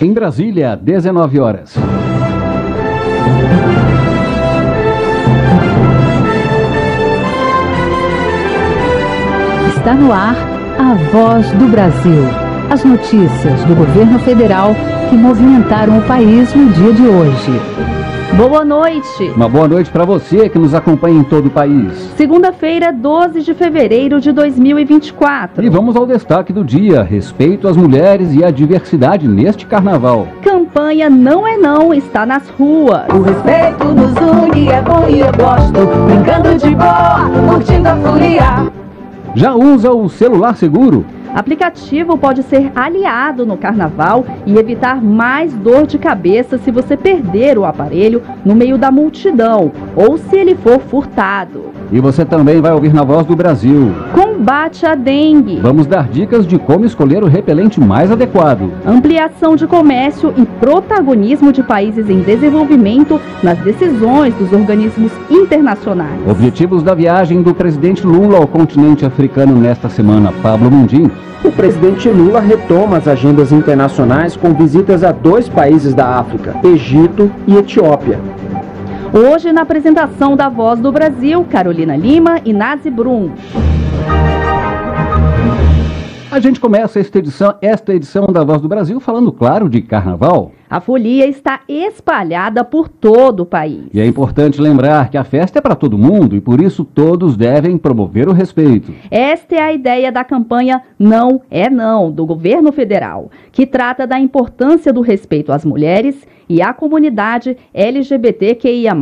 Em Brasília, 19 horas. Está no ar a voz do Brasil. As notícias do governo federal que movimentaram o país no dia de hoje. Boa noite. Uma boa noite para você que nos acompanha em todo o país. Segunda-feira, 12 de fevereiro de 2024. E vamos ao destaque do dia: respeito às mulheres e à diversidade neste carnaval. Campanha Não é Não está nas ruas. O respeito nos une, é bom e eu gosto. Brincando de boa, curtindo a folia. Já usa o celular seguro? Aplicativo pode ser aliado no carnaval e evitar mais dor de cabeça se você perder o aparelho no meio da multidão ou se ele for furtado. E você também vai ouvir na Voz do Brasil. Combate à dengue. Vamos dar dicas de como escolher o repelente mais adequado. Ampliação de comércio e protagonismo de países em desenvolvimento nas decisões dos organismos internacionais. Objetivos da viagem do presidente Lula ao continente africano nesta semana. Pablo Mundim. O presidente Lula retoma as agendas internacionais com visitas a dois países da África, Egito e Etiópia. Hoje, na apresentação da Voz do Brasil, Carolina Lima e Nazi Brum. A gente começa esta edição, esta edição da Voz do Brasil falando, claro, de carnaval. A folia está espalhada por todo o país. E é importante lembrar que a festa é para todo mundo e por isso todos devem promover o respeito. Esta é a ideia da campanha Não é Não, do governo federal, que trata da importância do respeito às mulheres e à comunidade LGBTQIA,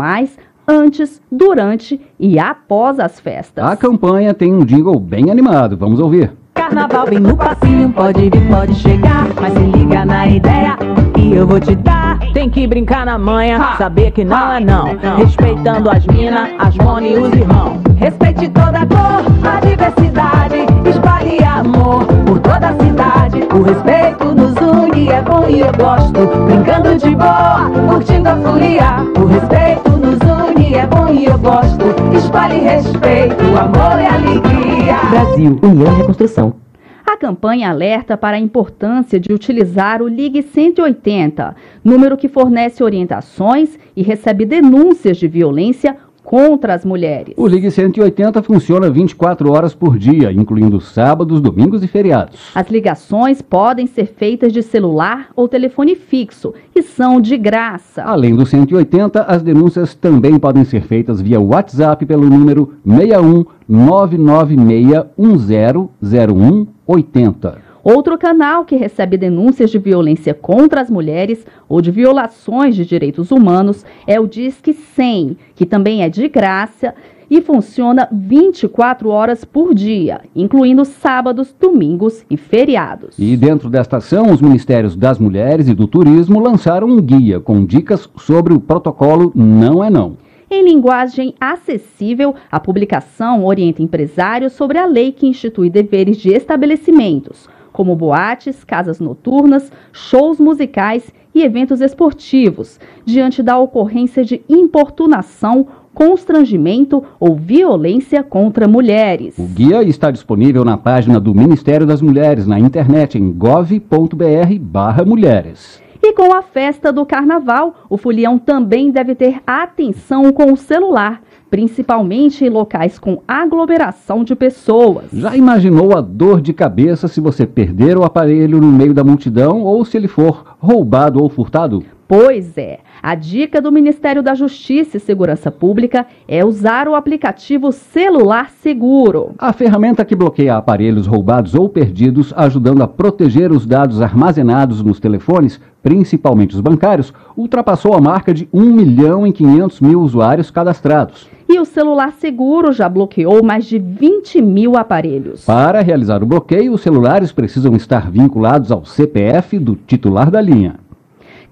antes, durante e após as festas. A campanha tem um jingle bem animado, vamos ouvir. Carnaval vem no passinho, pode vir, pode chegar, mas se liga na ideia que eu vou te dar. Tem que brincar na manha, saber que não é não. Respeitando as minas, as mona e os irmãos. Respeite toda a cor, a diversidade, espalhe amor por toda a cidade. O respeito nos une, é bom e eu gosto. Brincando de boa, curtindo a folia. O respeito nos une, é bom e eu gosto. Espalhe respeito, amor e alegria. Brasil, União e Reconstrução. A campanha alerta para a importância de utilizar o Ligue 180, número que fornece orientações e recebe denúncias de violência contra as mulheres. O Ligue 180 funciona 24 horas por dia, incluindo sábados, domingos e feriados. As ligações podem ser feitas de celular ou telefone fixo e são de graça. Além do 180, as denúncias também podem ser feitas via WhatsApp pelo número 61 996 100180. Outro canal que recebe denúncias de violência contra as mulheres ou de violações de direitos humanos é o Disque 100, que também é de graça e funciona 24 horas por dia, incluindo sábados, domingos e feriados. E dentro desta ação, os Ministérios das Mulheres e do Turismo lançaram um guia com dicas sobre o protocolo Não é Não. Em linguagem acessível, a publicação orienta empresários sobre a lei que institui deveres de estabelecimentos, como boates, casas noturnas, shows musicais e eventos esportivos, diante da ocorrência de importunação, constrangimento ou violência contra mulheres. O guia está disponível na página do Ministério das Mulheres na internet em gov.br/mulheres. E com a festa do carnaval, o folião também deve ter atenção com o celular, principalmente em locais com aglomeração de pessoas. Já imaginou a dor de cabeça se você perder o aparelho no meio da multidão ou se ele for roubado ou furtado? Pois é. A dica do Ministério da Justiça e Segurança Pública é usar o aplicativo Celular Seguro. A ferramenta que bloqueia aparelhos roubados ou perdidos, ajudando a proteger os dados armazenados nos telefones, principalmente os bancários, ultrapassou a marca de 1 milhão e 500 mil usuários cadastrados. E o celular seguro já bloqueou mais de 20 mil aparelhos. Para realizar o bloqueio, os celulares precisam estar vinculados ao CPF do titular da linha.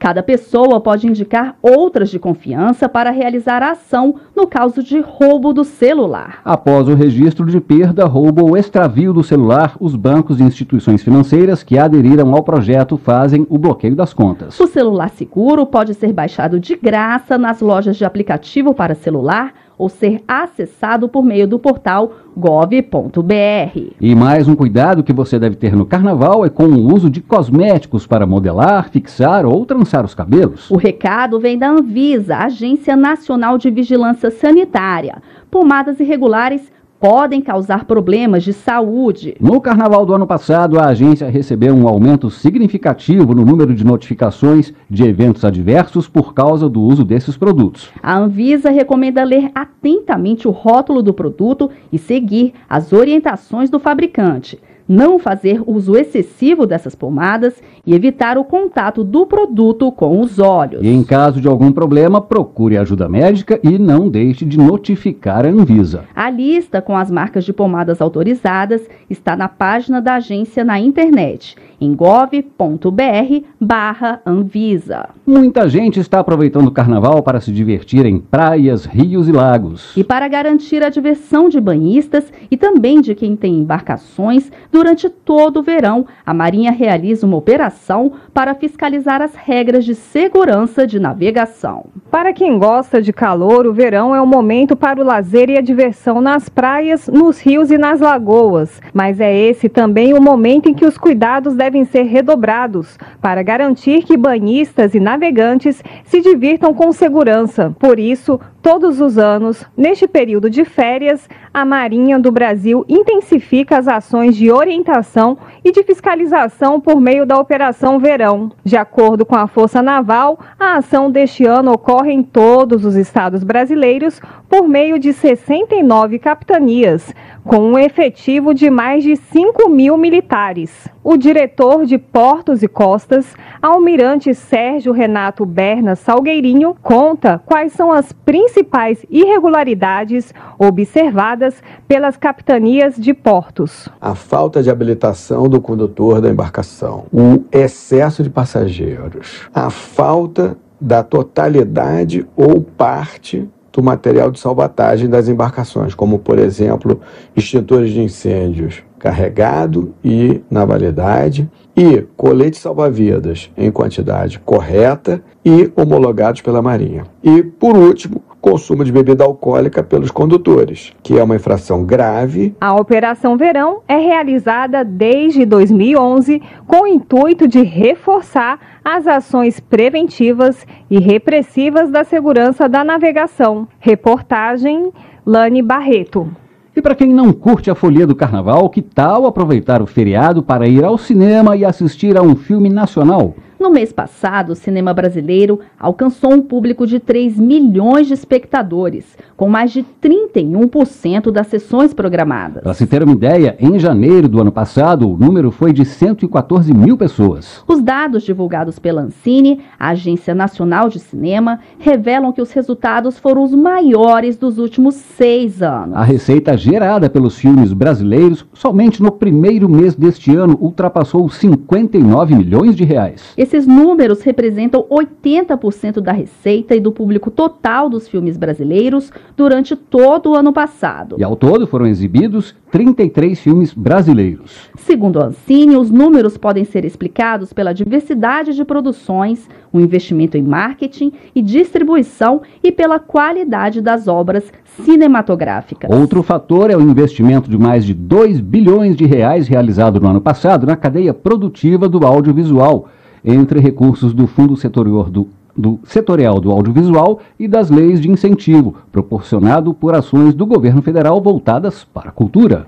Cada pessoa pode indicar outras de confiança para realizar a ação no caso de roubo do celular. Após o registro de perda, roubo ou extravio do celular, os bancos e instituições financeiras que aderiram ao projeto fazem o bloqueio das contas. O celular seguro pode ser baixado de graça nas lojas de aplicativo para celular ou ser acessado por meio do portal gov.br. E mais um cuidado que você deve ter no carnaval é com o uso de cosméticos para modelar, fixar ou trançar os cabelos. O recado vem da Anvisa, Agência Nacional de Vigilância Sanitária. Pomadas irregulares podem causar problemas de saúde. No carnaval do ano passado, a agência recebeu um aumento significativo no número de notificações de eventos adversos por causa do uso desses produtos. A Anvisa recomenda ler atentamente o rótulo do produto e seguir as orientações do fabricante não fazer uso excessivo dessas pomadas e evitar o contato do produto com os olhos. E em caso de algum problema, procure ajuda médica e não deixe de notificar a Anvisa. A lista com as marcas de pomadas autorizadas está na página da agência na internet em gov.br barra Anvisa. Muita gente está aproveitando o carnaval para se divertir em praias, rios e lagos. E para garantir a diversão de banhistas e também de quem tem embarcações, durante todo o verão, a Marinha realiza uma operação para fiscalizar as regras de segurança de navegação. Para quem gosta de calor, o verão é o momento para o lazer e a diversão nas praias, nos rios e nas lagoas. Mas é esse também o momento em que os cuidados devem ser redobrados para garantir que banhistas e navegantes se divirtam com segurança. Por isso, todos os anos, neste período de férias, a Marinha do Brasil intensifica as ações de orientação e de fiscalização por meio da Operação Verão. De acordo com a Força Naval, a ação deste ano ocorre em todos os estados brasileiros por meio de 69 capitanias, com um efetivo de mais de 5 mil militares. O diretor de Portos e Costas, Almirante Sérgio Renato Berna Salgueirinho, conta quais são as principais irregularidades observadas pelas capitanias de portos. A falta de habilitação do condutor da embarcação, o excesso de passageiros, a falta da totalidade ou parte do material de salvatagem das embarcações, como, por exemplo, extintores de incêndios carregado e na validade, e coletes salva-vidas em quantidade correta e homologados pela Marinha. E, por último, consumo de bebida alcoólica pelos condutores, que é uma infração grave. A Operação Verão é realizada desde 2011 com o intuito de reforçar as ações preventivas e repressivas da segurança da navegação. Reportagem Lani Barreto. E para quem não curte a folia do carnaval, que tal aproveitar o feriado para ir ao cinema e assistir a um filme nacional? No mês passado, o cinema brasileiro alcançou um público de 3 milhões de espectadores, com mais de 31% das sessões programadas. Para se ter uma ideia, em janeiro do ano passado, o número foi de 114 mil pessoas. Os dados divulgados pela Ancine, a Agência Nacional de Cinema, revelam que os resultados foram os maiores dos últimos seis anos. A receita gerada pelos filmes brasileiros, somente no primeiro mês deste ano, ultrapassou 59 milhões de reais. Esses números representam 80% da receita e do público total dos filmes brasileiros durante todo o ano passado. E ao todo foram exibidos 33 filmes brasileiros. Segundo a Ancine, os números podem ser explicados pela diversidade de produções, o investimento em marketing e distribuição e pela qualidade das obras cinematográficas. Outro fator é o investimento de mais de 2 bilhões de reais realizado no ano passado na cadeia produtiva do audiovisual entre recursos do Fundo Setorial do, do, Setorial do Audiovisual e das leis de incentivo, proporcionado por ações do governo federal voltadas para a cultura.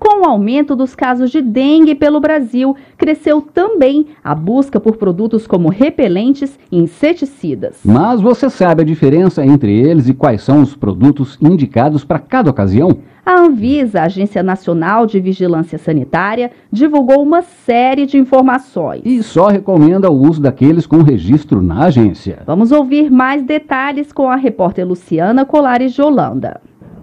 Com o aumento dos casos de dengue pelo Brasil, cresceu também a busca por produtos como repelentes e inseticidas. Mas você sabe a diferença entre eles e quais são os produtos indicados para cada ocasião? A Anvisa, a Agência Nacional de Vigilância Sanitária, divulgou uma série de informações. E só recomenda o uso daqueles com registro na agência. Vamos ouvir mais detalhes com a repórter Luciana Colares de Holanda.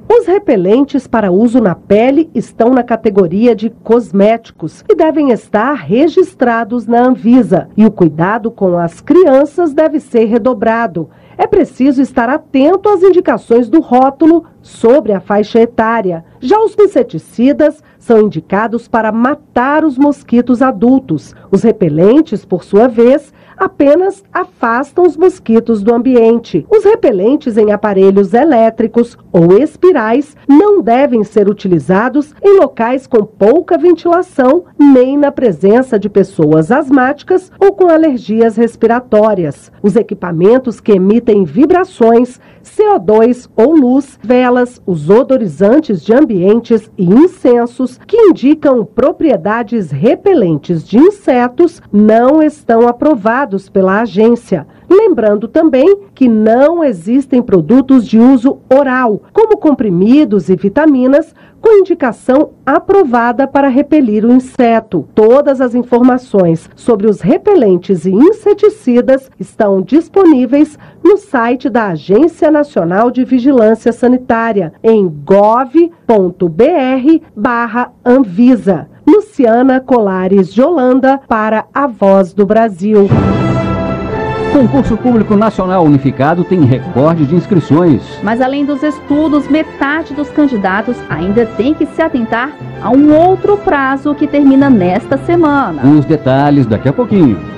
Os repelentes para uso na pele estão na categoria de cosméticos e devem estar registrados na Anvisa. E o cuidado com as crianças deve ser redobrado. É preciso estar atento às indicações do rótulo sobre a faixa etária. Já os inseticidas são indicados para matar os mosquitos adultos. Os repelentes, por sua vez, apenas afastam os mosquitos do ambiente. Os repelentes em aparelhos elétricos ou espirais não devem ser utilizados em locais com pouca ventilação nem na presença de pessoas asmáticas ou com alergias respiratórias. Os equipamentos que emitem vibrações, CO2 ou luz, velas, os odorizantes de ambientes e incensos que indicam propriedades repelentes de insetos não estão aprovados pela agência. Lembrando também que não existem produtos de uso oral, como comprimidos e vitaminas, com indicação aprovada para repelir o inseto. Todas as informações sobre os repelentes e inseticidas estão disponíveis no site da Agência Nacional de Vigilância Sanitária, em gov.br/anvisa. Luciana Colares de Holanda para a Voz do Brasil. Concurso Público Nacional Unificado tem recorde de inscrições. Mas além dos estudos, metade dos candidatos ainda tem que se atentar a um outro prazo que termina nesta semana. Os detalhes daqui a pouquinho.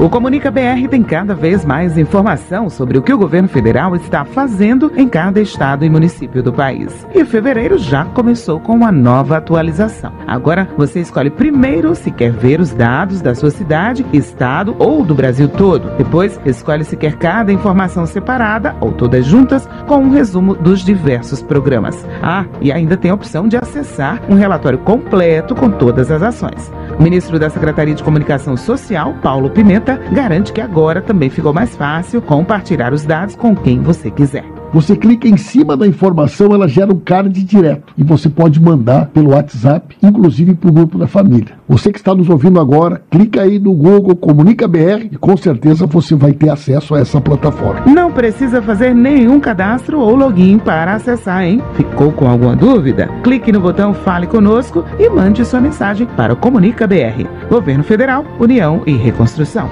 O Comunica BR tem cada vez mais informação sobre o que o governo federal está fazendo em cada estado e município do país. E fevereiro já começou com uma nova atualização. Agora você escolhe primeiro se quer ver os dados da sua cidade, estado ou do Brasil todo. Depois escolhe se quer cada informação separada ou todas juntas com um resumo dos diversos programas. Ah, e ainda tem a opção de acessar um relatório completo com todas as ações. O ministro da Secretaria de Comunicação Social, Paulo Pimenta, garante que agora também ficou mais fácil compartilhar os dados com quem você quiser. Você clica em cima da informação, ela gera um card direto e você pode mandar pelo WhatsApp, inclusive para o grupo da família. Você que está nos ouvindo agora, clica aí no Google Comunica BR e com certeza você vai ter acesso a essa plataforma. Não precisa fazer nenhum cadastro ou login para acessar, hein? Ficou com alguma dúvida? Clique no botão Fale Conosco e mande sua mensagem para o Comunica BR. Governo Federal, União e Reconstrução.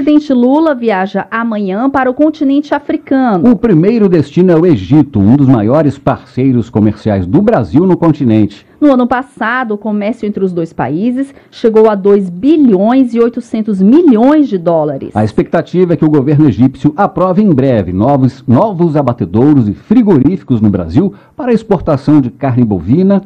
O presidente Lula viaja amanhã para o continente africano. O primeiro destino é o Egito, um dos maiores parceiros comerciais do Brasil no continente. No ano passado, o comércio entre os dois países chegou a 2 bilhões e 800 milhões de dólares. A expectativa é que o governo egípcio aprove em breve novos, novos abatedouros e frigoríficos no Brasil para exportação de carne bovina,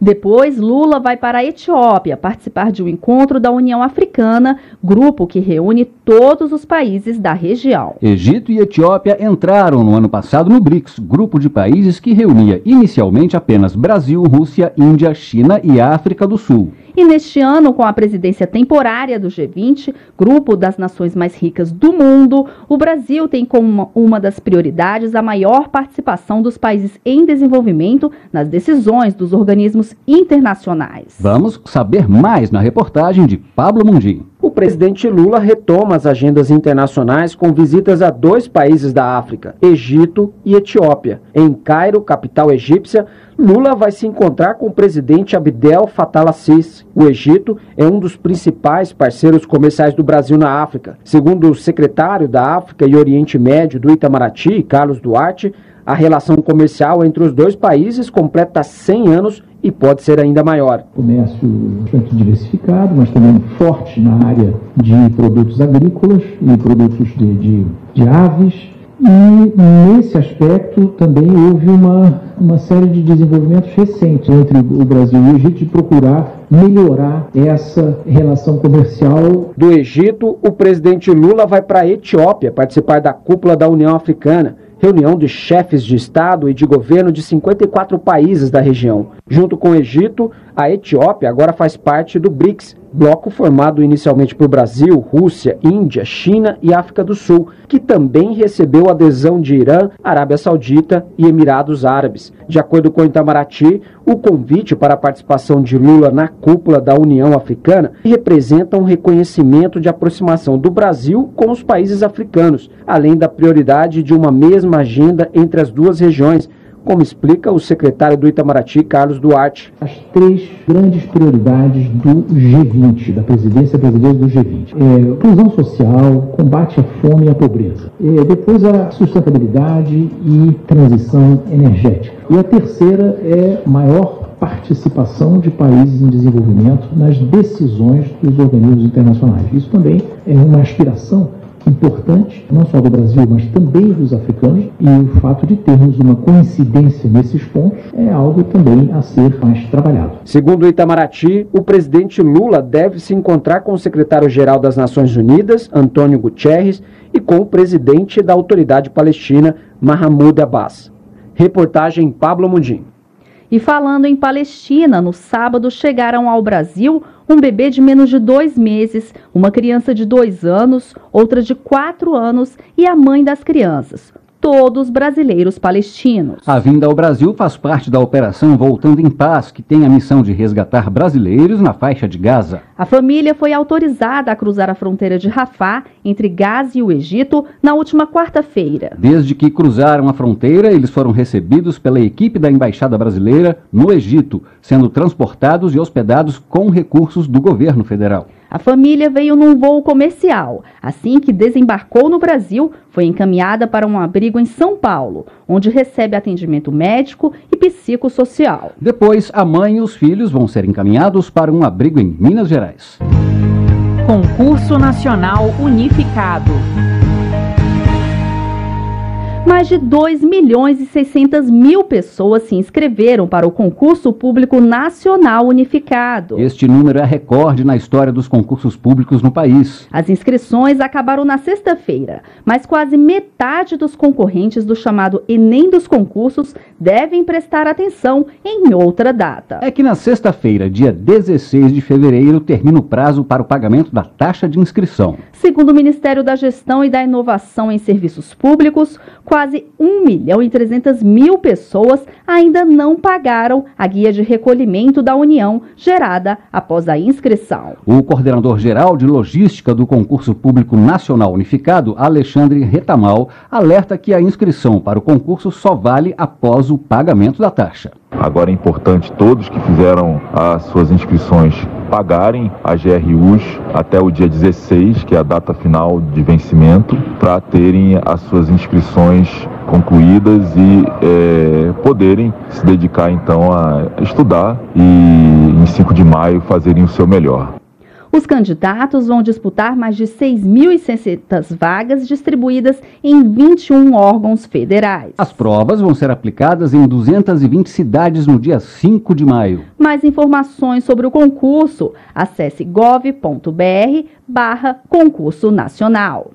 depois, Lula vai para a Etiópia participar de um encontro da União Africana, grupo que reúne todos os países da região. Egito e Etiópia entraram no ano passado no BRICS, grupo de países que reunia inicialmente apenas Brasil, Rússia, Índia, China e África do Sul. E neste ano, com a presidência temporária do G20, grupo das nações mais ricas do mundo, o Brasil tem como uma das prioridades a maior participação dos países em desenvolvimento nas decisões dos organismos internacionais. Vamos saber mais na reportagem de Pablo Mundim. O presidente Lula retoma as agendas internacionais com visitas a dois países da África, Egito e Etiópia. Em Cairo, capital egípcia, Lula vai se encontrar com o presidente Abdel Fattah al-Sisi. O Egito é um dos principais parceiros comerciais do Brasil na África. Segundo o secretário da África e Oriente Médio do Itamaraty, Carlos Duarte, a relação comercial entre os dois países completa 100 anos e pode ser ainda maior. Comércio bastante diversificado, mas também forte na área de produtos agrícolas e produtos de, de, de aves. E nesse aspecto também houve uma, uma série de desenvolvimentos recentes entre o Brasil e o Egito de procurar melhorar essa relação comercial. Do Egito, o presidente Lula vai para a Etiópia participar da cúpula da União Africana reunião de chefes de Estado e de governo de 54 países da região. Junto com o Egito, a Etiópia agora faz parte do BRICS, bloco formado inicialmente por Brasil, Rússia, Índia, China e África do Sul, que também recebeu adesão de Irã, Arábia Saudita e Emirados Árabes. De acordo com Itamaraty, o convite para a participação de Lula na cúpula da União Africana representa um reconhecimento de aproximação do Brasil com os países africanos, além da prioridade de uma mesma agenda entre as duas regiões, como explica o secretário do Itamaraty, Carlos Duarte. As três grandes prioridades do G20, da presidência brasileira do G20. É, inclusão social, combate à fome e à pobreza. É, depois a sustentabilidade e transição energética. E a terceira é maior participação de países em desenvolvimento nas decisões dos organismos internacionais. Isso também é uma aspiração importante, não só do Brasil, mas também dos africanos, e o fato de termos uma coincidência nesses pontos é algo também a ser mais trabalhado. Segundo o Itamaraty, o presidente Lula deve se encontrar com o secretário-geral das Nações Unidas, Antônio Guterres, e com o presidente da Autoridade Palestina, Mahmoud Abbas. Reportagem Pablo Mundim. E falando em Palestina, no sábado chegaram ao Brasil um bebê de menos de dois meses, uma criança de dois anos, outra de quatro anos e a mãe das crianças todos brasileiros palestinos. A vinda ao Brasil faz parte da operação Voltando em Paz, que tem a missão de resgatar brasileiros na faixa de Gaza. A família foi autorizada a cruzar a fronteira de Rafah, entre Gaza e o Egito, na última quarta-feira. Desde que cruzaram a fronteira, eles foram recebidos pela equipe da Embaixada Brasileira no Egito, sendo transportados e hospedados com recursos do governo federal. A família veio num voo comercial. Assim que desembarcou no Brasil, foi encaminhada para um abrigo em São Paulo, onde recebe atendimento médico e psicossocial. Depois, a mãe e os filhos vão ser encaminhados para um abrigo em Minas Gerais. Concurso Nacional Unificado. Mais de 2 milhões e 600 mil pessoas se inscreveram para o concurso público nacional unificado. Este número é recorde na história dos concursos públicos no país. As inscrições acabaram na sexta-feira, mas quase metade dos concorrentes do chamado Enem dos concursos devem prestar atenção em outra data. É que na sexta-feira, dia 16 de fevereiro, termina o prazo para o pagamento da taxa de inscrição. Segundo o Ministério da Gestão e da Inovação em Serviços Públicos, quase 1 milhão e 300 mil pessoas ainda não pagaram a guia de recolhimento da União gerada após a inscrição. O coordenador geral de logística do Concurso Público Nacional Unificado, Alexandre Retamal, alerta que a inscrição para o concurso só vale após o pagamento da taxa. Agora é importante todos que fizeram as suas inscrições pagarem a GRUs até o dia 16, que é a data final de vencimento, para terem as suas inscrições concluídas e é, poderem se dedicar então a estudar e em 5 de maio fazerem o seu melhor. Os candidatos vão disputar mais de 6.600 vagas distribuídas em 21 órgãos federais. As provas vão ser aplicadas em 220 cidades no dia 5 de maio. Mais informações sobre o concurso, acesse gov.br barra concurso nacional.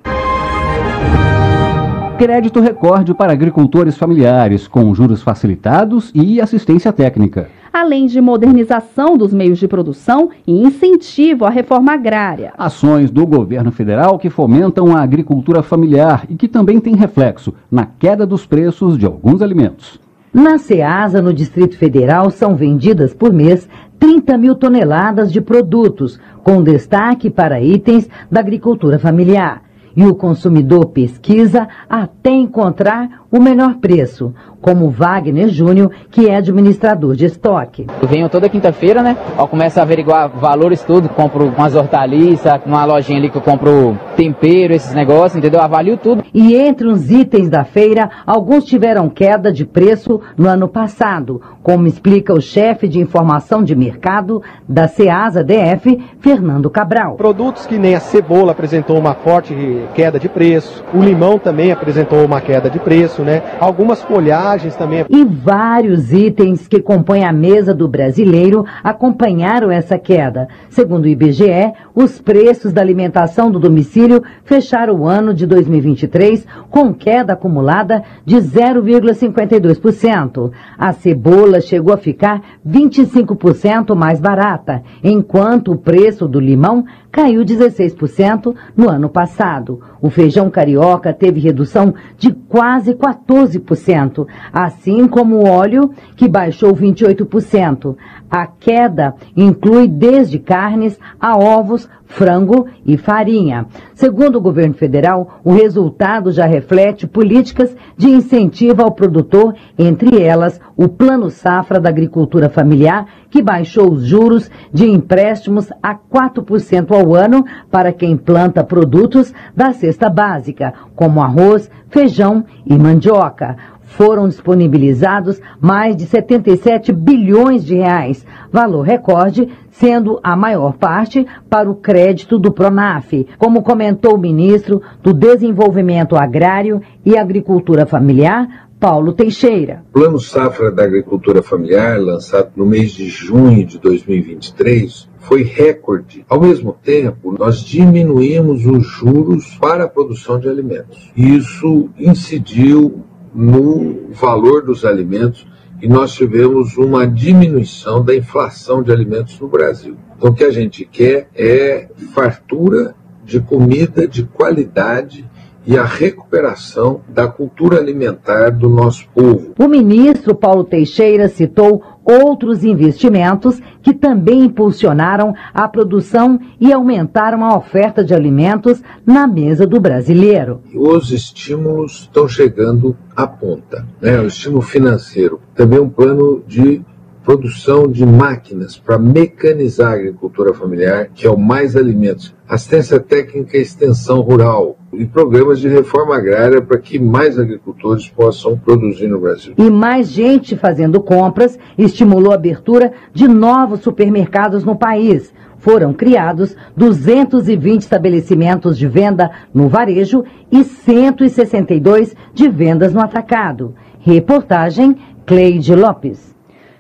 Crédito recorde para agricultores familiares, com juros facilitados e assistência técnica além de modernização dos meios de produção e incentivo à reforma agrária. Ações do governo federal que fomentam a agricultura familiar e que também têm reflexo na queda dos preços de alguns alimentos. Na SEASA, no Distrito Federal, são vendidas por mês 30 mil toneladas de produtos, com destaque para itens da agricultura familiar. E o consumidor pesquisa até encontrar o menor preço, como Wagner Júnior, que é administrador de estoque. Eu venho toda quinta-feira, né? Eu começo a averiguar valores tudo, compro umas hortaliças, numa lojinha ali que eu compro tempero, esses negócios, entendeu? Eu avalio tudo. E entre os itens da feira, alguns tiveram queda de preço no ano passado, como explica o chefe de informação de mercado da Ceasa DF, Fernando Cabral. Produtos que nem a cebola apresentou uma forte queda de preço, o limão também apresentou uma queda de preço, né? Algumas folhagens também. E vários itens que compõem a mesa do brasileiro acompanharam essa queda. Segundo o IBGE, os preços da alimentação do domicílio fecharam o ano de 2023 com queda acumulada de 0,52%. A cebola chegou a ficar 25% mais barata, enquanto o preço do limão caiu 16% no ano passado. O feijão carioca teve redução de quase 14%, assim como o óleo, que baixou 28%. A queda inclui desde carnes a ovos, frango e farinha. Segundo o governo federal, o resultado já reflete políticas de incentivo ao produtor, entre elas o Plano Safra da Agricultura Familiar, que baixou os juros de empréstimos a 4% ao ano para quem planta produtos da cesta básica, como arroz, feijão e mandioca. Foram disponibilizados mais de 77 bilhões de reais, valor recorde, sendo a maior parte para o crédito do Pronaf, como comentou o ministro do Desenvolvimento Agrário e Agricultura Familiar, Paulo Teixeira. O Plano Safra da Agricultura Familiar, lançado no mês de junho de 2023, foi recorde. Ao mesmo tempo, nós diminuímos os juros para a produção de alimentos. Isso incidiu no valor dos alimentos e nós tivemos uma diminuição da inflação de alimentos no Brasil. Então, o que a gente quer é fartura de comida de qualidade e a recuperação da cultura alimentar do nosso povo. O ministro Paulo Teixeira citou outros investimentos que também impulsionaram a produção e aumentaram a oferta de alimentos na mesa do brasileiro. Os estímulos estão chegando à ponta, né? O estímulo financeiro, também um plano de produção de máquinas para mecanizar a agricultura familiar, que é o Mais Alimentos, assistência técnica e extensão rural e programas de reforma agrária para que mais agricultores possam produzir no Brasil. E mais gente fazendo compras estimulou a abertura de novos supermercados no país. Foram criados 220 estabelecimentos de venda no varejo e 162 de vendas no atacado. Reportagem Cleide Lopes.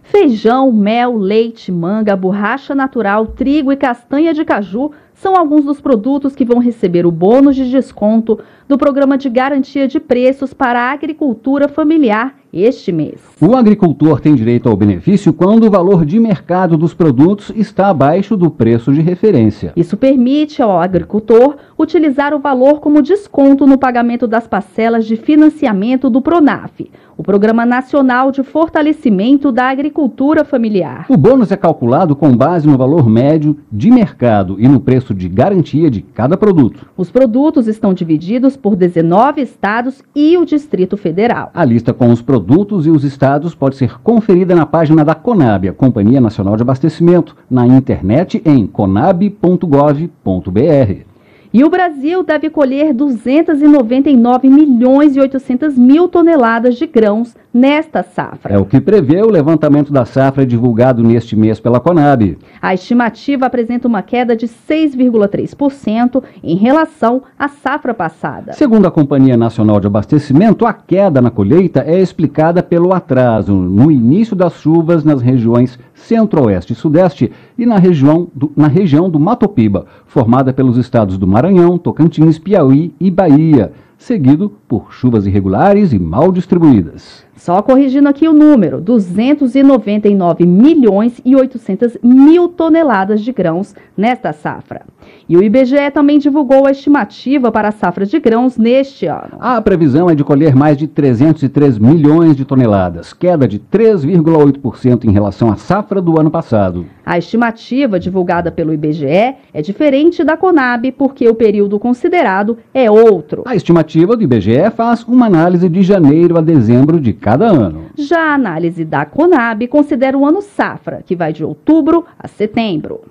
Feijão, mel, leite, manga, borracha natural, trigo e castanha de caju são alguns dos produtos que vão receber o bônus de desconto do Programa de Garantia de Preços para a Agricultura Familiar este mês. O agricultor tem direito ao benefício quando o valor de mercado dos produtos está abaixo do preço de referência. Isso permite ao agricultor utilizar o valor como desconto no pagamento das parcelas de financiamento do PRONAF, o Programa Nacional de Fortalecimento da Agricultura Familiar. O bônus é calculado com base no valor médio de mercado e no preço de garantia de cada produto. Os produtos estão divididos por 19 estados e o Distrito Federal. A lista com os produtos e os estados pode ser conferida na página da Conab, a Companhia Nacional de Abastecimento, na internet em conab.gov.br. E o Brasil deve colher 299 milhões e 800 mil toneladas de grãos nesta safra. É o que prevê o levantamento da safra divulgado neste mês pela Conab. A estimativa apresenta uma queda de 6,3% em relação à safra passada. Segundo a Companhia Nacional de Abastecimento, a queda na colheita é explicada pelo atraso no início das chuvas nas regiões centro-oeste e sudeste e na região do, na região do Mato Piba, formada pelos estados do Maranhão, Tocantins, Piauí e Bahia, seguido por chuvas irregulares e mal distribuídas. Só corrigindo aqui o número, 299 milhões e 800 mil toneladas de grãos nesta safra. E o IBGE também divulgou a estimativa para a safra de grãos neste ano. A previsão é de colher mais de 303 milhões de toneladas, queda de 3,8% em relação à safra do ano passado. A estimativa divulgada pelo IBGE é diferente da Conab porque o período considerado é outro. A estimativa do IBGE faz uma análise de janeiro a dezembro de cada ano. Já a análise da Conab considera o ano safra, que vai de outubro a setembro.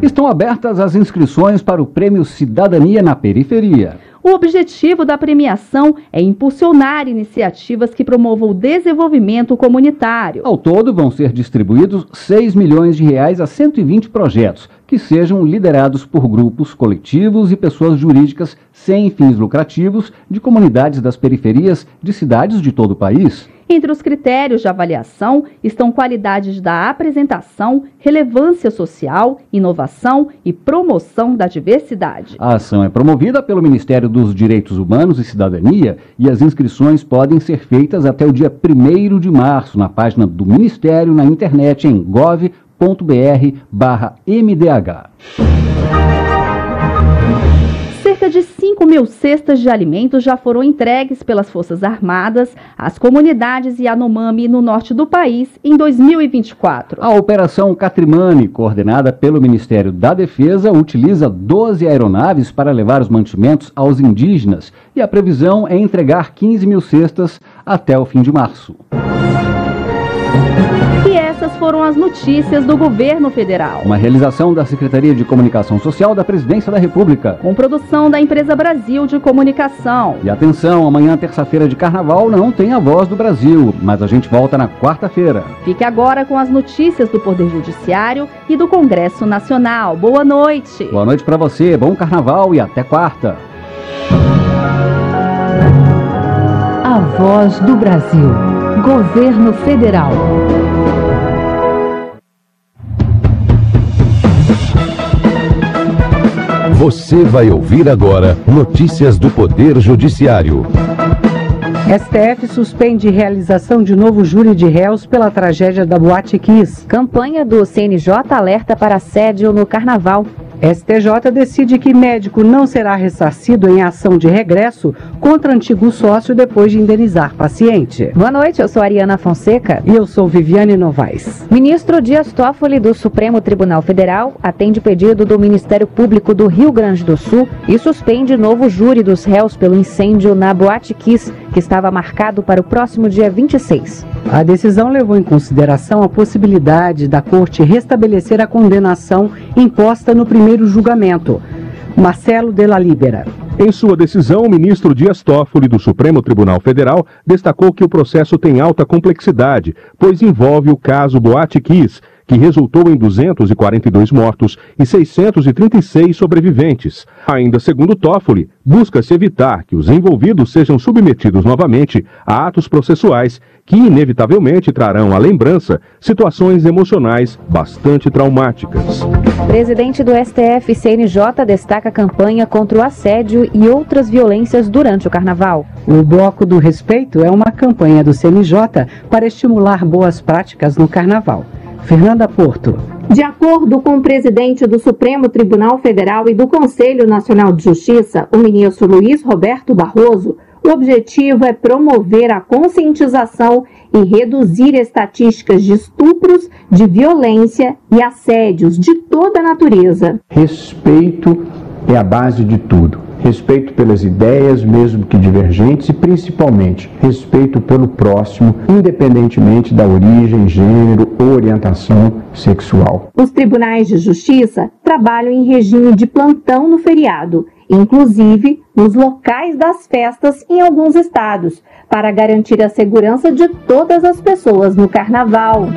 Estão abertas as inscrições para o Prêmio Cidadania na Periferia. O objetivo da premiação é impulsionar iniciativas que promovam o desenvolvimento comunitário. Ao todo, vão ser distribuídos 6 milhões de reais a 120 projetos, que sejam liderados por grupos, coletivos e pessoas jurídicas sem fins lucrativos de comunidades das periferias de cidades de todo o país. Entre os critérios de avaliação estão qualidades da apresentação, relevância social, inovação e promoção da diversidade. A ação é promovida pelo Ministério dos Direitos Humanos e Cidadania e as inscrições podem ser feitas até o dia 1 de março na página do Ministério na internet em gov.br MDH. Cerca de 5 mil cestas de alimentos já foram entregues pelas Forças Armadas às comunidades Yanomami no norte do país em 2024. A Operação Catrimani, coordenada pelo Ministério da Defesa, utiliza 12 aeronaves para levar os mantimentos aos indígenas e a previsão é entregar 15 mil cestas até o fim de março. Essa essas foram as notícias do governo federal. Uma realização da Secretaria de Comunicação Social da Presidência da República. Com produção da Empresa Brasil de Comunicação. E atenção, amanhã, terça-feira de carnaval, não tem a voz do Brasil, mas a gente volta na quarta-feira. Fique agora com as notícias do Poder Judiciário e do Congresso Nacional. Boa noite. Boa noite para você, bom carnaval e até quarta. A voz do Brasil. Governo Federal. Você vai ouvir agora notícias do Poder Judiciário. STF suspende realização de novo júri de réus pela tragédia da Boate Kiss. Campanha do CNJ alerta para assédio no Carnaval. STJ decide que médico não será ressarcido em ação de regresso contra antigo sócio depois de indenizar paciente. Boa noite, eu sou Ariana Fonseca. E eu sou Viviane Novaes. Ministro Dias Toffoli do Supremo Tribunal Federal atende pedido do Ministério Público do Rio Grande do Sul e suspende novo júri dos réus pelo incêndio na Boate Kiss, que estava marcado para o próximo dia 26. A decisão levou em consideração a possibilidade da Corte restabelecer a condenação imposta no primeiro julgamento. Marcelo de la Libera. Em sua decisão, o ministro Dias Toffoli do Supremo Tribunal Federal destacou que o processo tem alta complexidade, pois envolve o caso Boate Kiss, que resultou em 242 mortos e 636 sobreviventes. Ainda segundo Toffoli, busca-se evitar que os envolvidos sejam submetidos novamente a atos processuais que inevitavelmente trarão à lembrança situações emocionais bastante traumáticas. Presidente do STF CNJ destaca a campanha contra o assédio e outras violências durante o carnaval. O Bloco do Respeito é uma campanha do CNJ para estimular boas práticas no carnaval. Fernanda Porto. De acordo com o presidente do Supremo Tribunal Federal e do Conselho Nacional de Justiça, o ministro Luiz Roberto Barroso, o objetivo é promover a conscientização e reduzir estatísticas de estupros, de violência e assédios de toda a natureza. Respeito é a base de tudo. Respeito pelas ideias, mesmo que divergentes, e principalmente respeito pelo próximo, independentemente da origem, gênero orientação sexual. Os tribunais de justiça trabalham em regime de plantão no feriado inclusive nos locais das festas em alguns estados, para garantir a segurança de todas as pessoas no carnaval.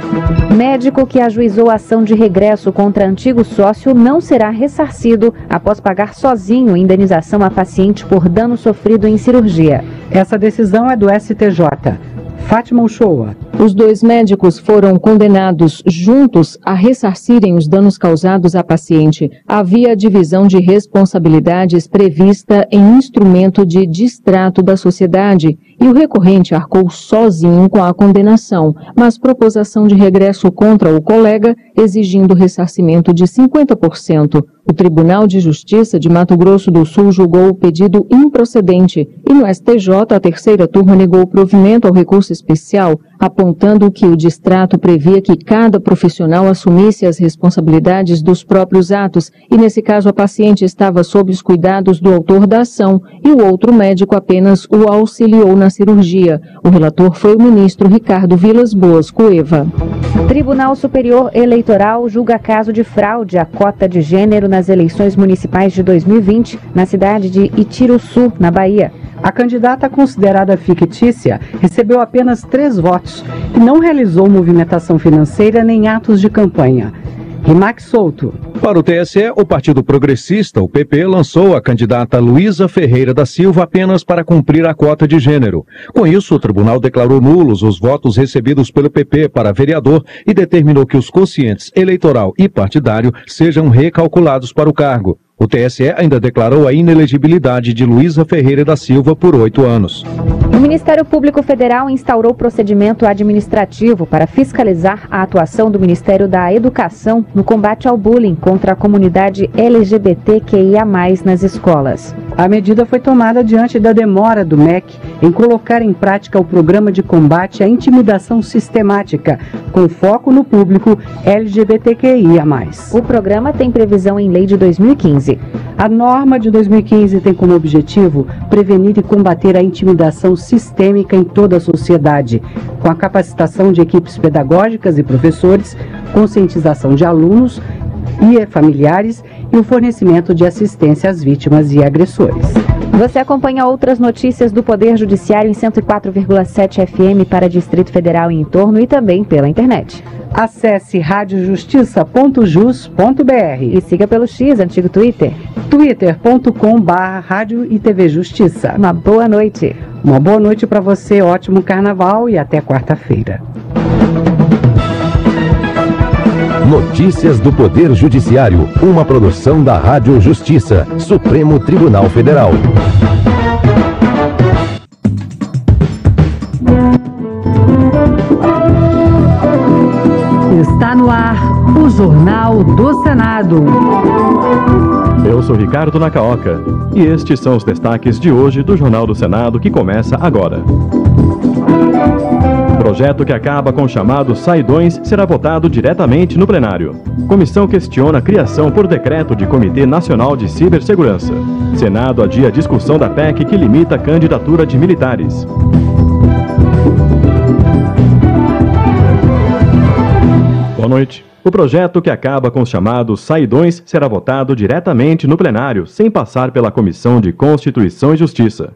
Médico que ajuizou ação de regresso contra antigo sócio não será ressarcido após pagar sozinho indenização a paciente por dano sofrido em cirurgia. Essa decisão é do STJ. Fátima Uchoa. Os dois médicos foram condenados juntos a ressarcirem os danos causados à paciente. Havia divisão de responsabilidades prevista em instrumento de distrato da sociedade e o recorrente arcou sozinho com a condenação, mas propôs ação de regresso contra o colega, exigindo ressarcimento de 50%. O Tribunal de Justiça de Mato Grosso do Sul julgou o pedido improcedente e no STJ a terceira turma negou provimento ao recurso especial, apontando que o distrato previa que cada profissional assumisse as responsabilidades dos próprios atos e nesse caso a paciente estava sob os cuidados do autor da ação e o outro médico apenas o auxiliou na cirurgia. O relator foi o ministro Ricardo Vilas Boas Cueva. Tribunal Superior Eleitoral julga caso de fraude à cota de gênero nas eleições municipais de 2020 na cidade de Itiruçu, na Bahia. A candidata considerada fictícia recebeu apenas três votos e não realizou movimentação financeira nem atos de campanha. Rimac Souto. Para o TSE, o Partido Progressista, o PP, lançou a candidata Luísa Ferreira da Silva apenas para cumprir a cota de gênero. Com isso, o tribunal declarou nulos os votos recebidos pelo PP para vereador e determinou que os quocientes eleitoral e partidário sejam recalculados para o cargo. O TSE ainda declarou a inelegibilidade de Luísa Ferreira da Silva por oito anos. O Ministério Público Federal instaurou procedimento administrativo para fiscalizar a atuação do Ministério da Educação no combate ao bullying contra a comunidade LGBTQIA, nas escolas. A medida foi tomada diante da demora do MEC em colocar em prática o programa de combate à intimidação sistemática, com foco no público LGBTQIA. O programa tem previsão em lei de 2015. A norma de 2015 tem como objetivo prevenir e combater a intimidação sistêmica em toda a sociedade, com a capacitação de equipes pedagógicas e professores, conscientização de alunos e familiares e o fornecimento de assistência às vítimas e agressores. Você acompanha outras notícias do Poder Judiciário em 104,7 FM para Distrito Federal e entorno e também pela internet. Acesse radiojustiça.jus.br e siga pelo X, antigo Twitter. twitter.com.br Rádio e TV Justiça. Uma boa noite. Uma boa noite para você, ótimo carnaval e até quarta-feira. Notícias do Poder Judiciário, uma produção da Rádio Justiça, Supremo Tribunal Federal. Está no ar o Jornal do Senado. Eu sou Ricardo Nacaoca e estes são os destaques de hoje do Jornal do Senado que começa agora. Projeto que acaba com o chamado saidões será votado diretamente no plenário. Comissão questiona a criação por decreto de Comitê Nacional de Cibersegurança. Senado adia discussão da PEC que limita a candidatura de militares. Boa noite. O projeto que acaba com os chamados saidões será votado diretamente no plenário, sem passar pela Comissão de Constituição e Justiça.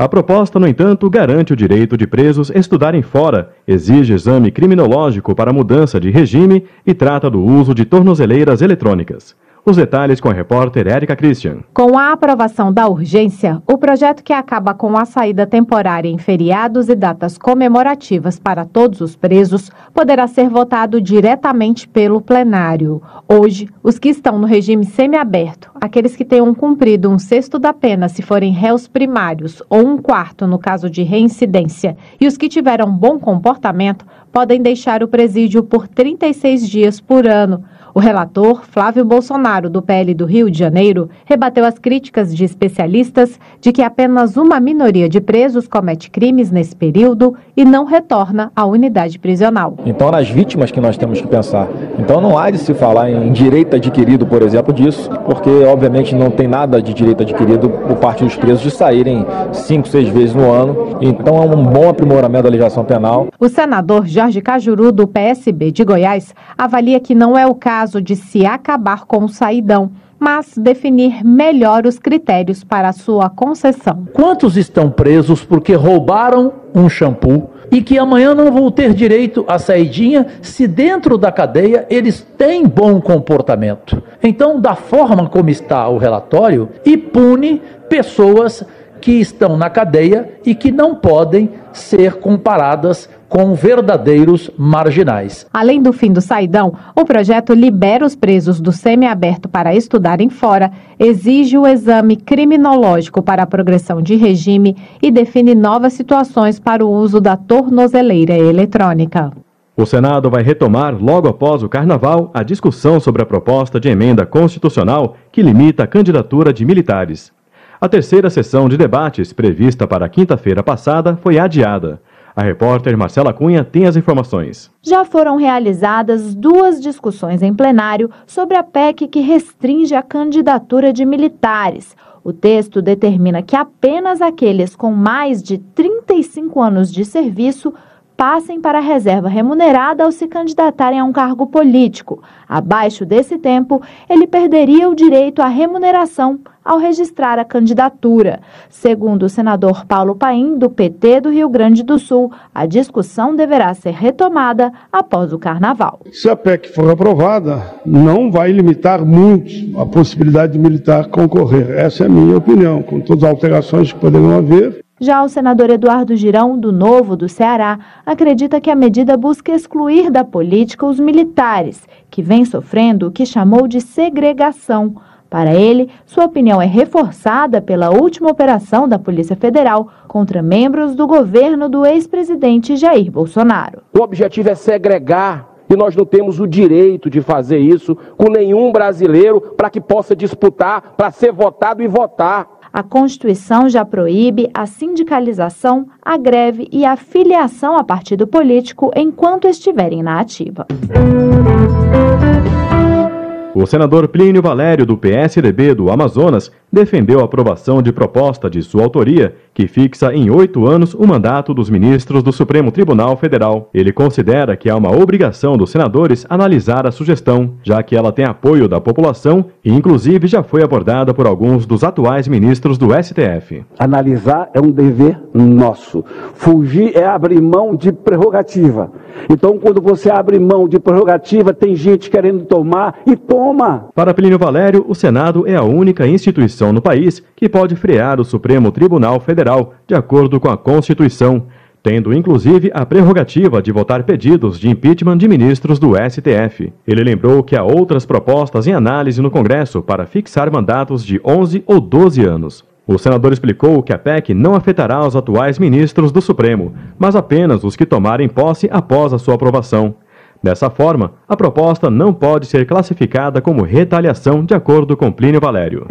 A proposta, no entanto, garante o direito de presos estudarem fora, exige exame criminológico para mudança de regime e trata do uso de tornozeleiras eletrônicas. Os detalhes com a repórter Érica Christian. Com a aprovação da urgência, o projeto que acaba com a saída temporária em feriados e datas comemorativas para todos os presos poderá ser votado diretamente pelo plenário. Hoje, os que estão no regime semiaberto, aqueles que tenham cumprido um sexto da pena se forem réus primários ou um quarto no caso de reincidência, e os que tiveram bom comportamento, podem deixar o presídio por 36 dias por ano. O relator, Flávio Bolsonaro, do PL do Rio de Janeiro, rebateu as críticas de especialistas de que apenas uma minoria de presos comete crimes nesse período e não retorna à unidade prisional. Então, nas vítimas que nós temos que pensar. Então, não há de se falar em direito adquirido, por exemplo, disso, porque, obviamente, não tem nada de direito adquirido por parte dos presos de saírem cinco, seis vezes no ano. Então, é um bom aprimoramento da legislação penal. O senador Jorge Cajuru, do PSB de Goiás, avalia que não é o caso de se acabar com o saidão, mas definir melhor os critérios para sua concessão. Quantos estão presos porque roubaram um shampoo e que amanhã não vão ter direito à saidinha se dentro da cadeia eles têm bom comportamento? Então, da forma como está o relatório, e pune pessoas que estão na cadeia e que não podem ser comparadas com verdadeiros marginais. Além do fim do saidão, o projeto libera os presos do semiaberto para estudarem fora, exige o exame criminológico para a progressão de regime e define novas situações para o uso da tornozeleira eletrônica. O Senado vai retomar, logo após o Carnaval, a discussão sobre a proposta de emenda constitucional que limita a candidatura de militares. A terceira sessão de debates, prevista para quinta-feira passada, foi adiada. A repórter Marcela Cunha tem as informações. Já foram realizadas duas discussões em plenário sobre a PEC que restringe a candidatura de militares. O texto determina que apenas aqueles com mais de 35 anos de serviço passem para a reserva remunerada ao se candidatarem a um cargo político. Abaixo desse tempo, ele perderia o direito à remuneração ao registrar a candidatura. Segundo o senador Paulo Paim, do PT do Rio Grande do Sul, a discussão deverá ser retomada após o carnaval. Se a PEC for aprovada, não vai limitar muito a possibilidade de militar concorrer. Essa é a minha opinião, com todas as alterações que poderão haver. Já o senador Eduardo Girão, do Novo do Ceará, acredita que a medida busca excluir da política os militares, que vêm sofrendo o que chamou de segregação. Para ele, sua opinião é reforçada pela última operação da Polícia Federal contra membros do governo do ex-presidente Jair Bolsonaro. O objetivo é segregar e nós não temos o direito de fazer isso com nenhum brasileiro para que possa disputar, para ser votado e votar. A Constituição já proíbe a sindicalização, a greve e a filiação a partido político enquanto estiverem na ativa. O senador Plínio Valério, do PSDB do Amazonas, defendeu a aprovação de proposta de sua autoria que fixa em oito anos o mandato dos ministros do Supremo Tribunal Federal. Ele considera que há uma obrigação dos senadores analisar a sugestão, já que ela tem apoio da população e, inclusive, já foi abordada por alguns dos atuais ministros do STF. Analisar é um dever nosso. Fugir é abrir mão de prerrogativa. Então, quando você abre mão de prerrogativa, tem gente querendo tomar e toma. Para Plínio Valério, o Senado é a única instituição no país que pode frear o Supremo Tribunal Federal, de acordo com a Constituição, tendo inclusive a prerrogativa de votar pedidos de impeachment de ministros do STF. Ele lembrou que há outras propostas em análise no Congresso para fixar mandatos de 11 ou 12 anos. O senador explicou que a PEC não afetará os atuais ministros do Supremo, mas apenas os que tomarem posse após a sua aprovação. Dessa forma, a proposta não pode ser classificada como retaliação, de acordo com Plínio Valério.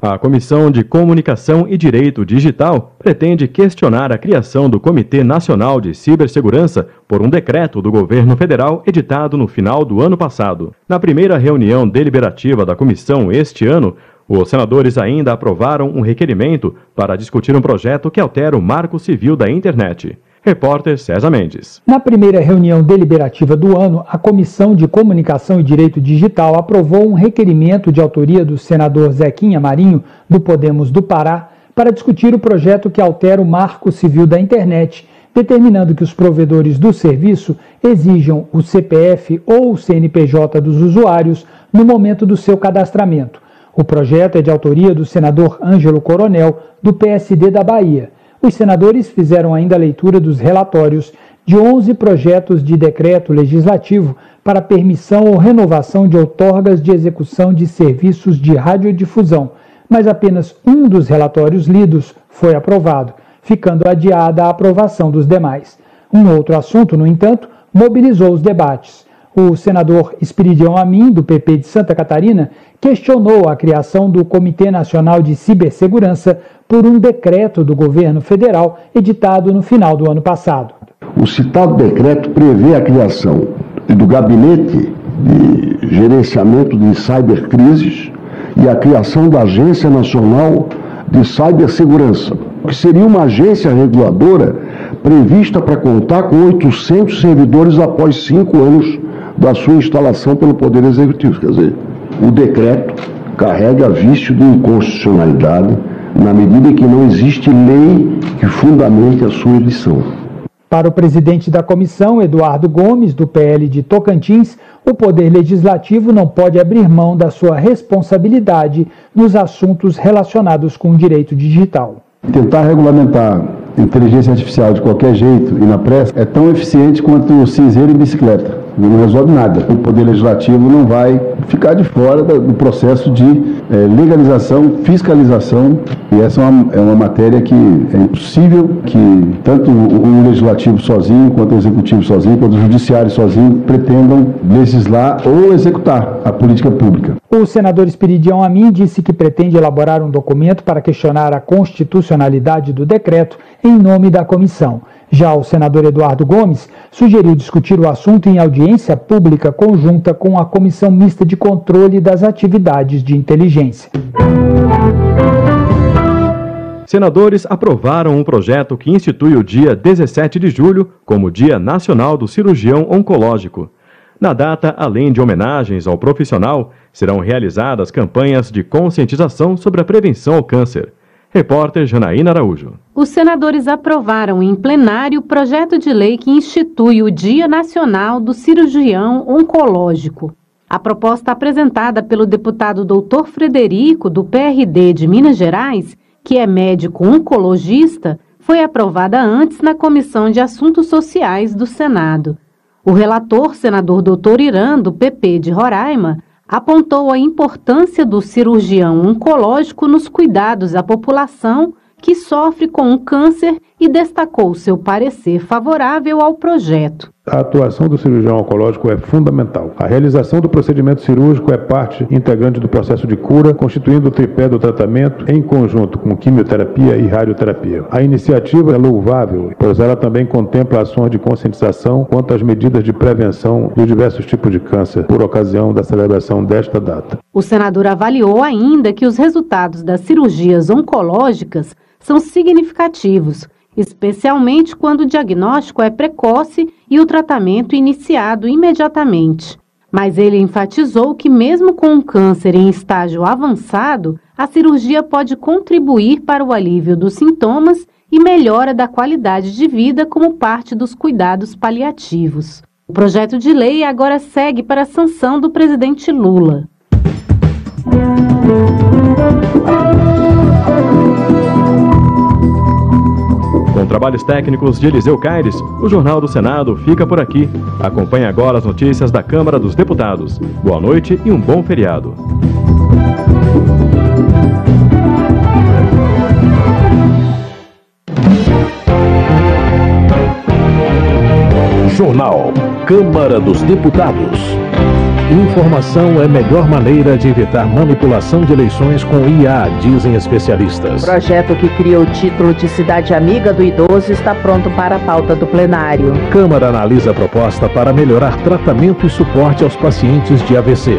A Comissão de Comunicação e Direito Digital pretende questionar a criação do Comitê Nacional de Cibersegurança por um decreto do governo federal editado no final do ano passado. Na primeira reunião deliberativa da comissão este ano, os senadores ainda aprovaram um requerimento para discutir um projeto que altera o Marco Civil da Internet. Repórter César Mendes. Na primeira reunião deliberativa do ano, a Comissão de Comunicação e Direito Digital aprovou um requerimento de autoria do senador Zequinha Marinho, do Podemos do Pará, para discutir o projeto que altera o Marco Civil da Internet, determinando que os provedores do serviço exijam o CPF ou o CNPJ dos usuários no momento do seu cadastramento. O projeto é de autoria do senador Ângelo Coronel, do PSD da Bahia. Os senadores fizeram ainda a leitura dos relatórios de 11 projetos de decreto legislativo para permissão ou renovação de outorgas de execução de serviços de radiodifusão, mas apenas um dos relatórios lidos foi aprovado, ficando adiada a aprovação dos demais. Um outro assunto, no entanto, mobilizou os debates. O senador Espiridião Amin, do PP de Santa Catarina, questionou a criação do Comitê Nacional de Cibersegurança por um decreto do governo federal editado no final do ano passado. O citado decreto prevê a criação do Gabinete de Gerenciamento de Cybercrises e a criação da Agência Nacional de Cibersegurança, que seria uma agência reguladora prevista para contar com 800 servidores após cinco anos da sua instalação pelo Poder Executivo. Quer dizer, o decreto carrega vício de inconstitucionalidade na medida em que não existe lei que fundamente a sua edição. Para o presidente da comissão, Eduardo Gomes, do PL de Tocantins, o Poder Legislativo não pode abrir mão da sua responsabilidade nos assuntos relacionados com o direito digital. Tentar regulamentar inteligência artificial de qualquer jeito e na pressa é tão eficiente quanto o cinzeiro em bicicleta não resolve nada. O Poder Legislativo não vai ficar de fora do processo de é, legalização, fiscalização, e essa é uma, é uma matéria que é impossível que tanto o Legislativo sozinho, quanto o Executivo sozinho, quanto o Judiciário sozinho pretendam legislar ou executar a política pública. O senador Espiridião Amin disse que pretende elaborar um documento para questionar a constitucionalidade do decreto em nome da comissão. Já o senador Eduardo Gomes sugeriu discutir o assunto em audiência pública conjunta com a Comissão Mista de Controle das Atividades de Inteligência. Senadores aprovaram um projeto que institui o dia 17 de julho como Dia Nacional do Cirurgião Oncológico. Na data, além de homenagens ao profissional, serão realizadas campanhas de conscientização sobre a prevenção ao câncer. Repórter Janaína Araújo. Os senadores aprovaram em plenário o projeto de lei que institui o Dia Nacional do Cirurgião Oncológico. A proposta apresentada pelo deputado Dr. Frederico, do PRD de Minas Gerais, que é médico oncologista, foi aprovada antes na Comissão de Assuntos Sociais do Senado. O relator, senador Dr. Irã, do PP de Roraima, apontou a importância do cirurgião oncológico nos cuidados à população que sofre com um câncer e destacou seu parecer favorável ao projeto. A atuação do cirurgião oncológico é fundamental. A realização do procedimento cirúrgico é parte integrante do processo de cura, constituindo o tripé do tratamento em conjunto com quimioterapia e radioterapia. A iniciativa é louvável, pois ela também contempla ações de conscientização quanto às medidas de prevenção dos diversos tipos de câncer, por ocasião da celebração desta data. O senador avaliou ainda que os resultados das cirurgias oncológicas são significativos especialmente quando o diagnóstico é precoce e o tratamento iniciado imediatamente. Mas ele enfatizou que, mesmo com um câncer em estágio avançado, a cirurgia pode contribuir para o alívio dos sintomas e melhora da qualidade de vida como parte dos cuidados paliativos. O projeto de lei agora segue para a sanção do presidente Lula. Com trabalhos técnicos de Eliseu Caires, o Jornal do Senado fica por aqui. Acompanhe agora as notícias da Câmara dos Deputados. Boa noite e um bom feriado. Jornal Câmara dos Deputados. Informação é a melhor maneira de evitar manipulação de eleições com IA, dizem especialistas. O projeto que cria o título de Cidade Amiga do Idoso está pronto para a pauta do plenário. Câmara analisa a proposta para melhorar tratamento e suporte aos pacientes de AVC.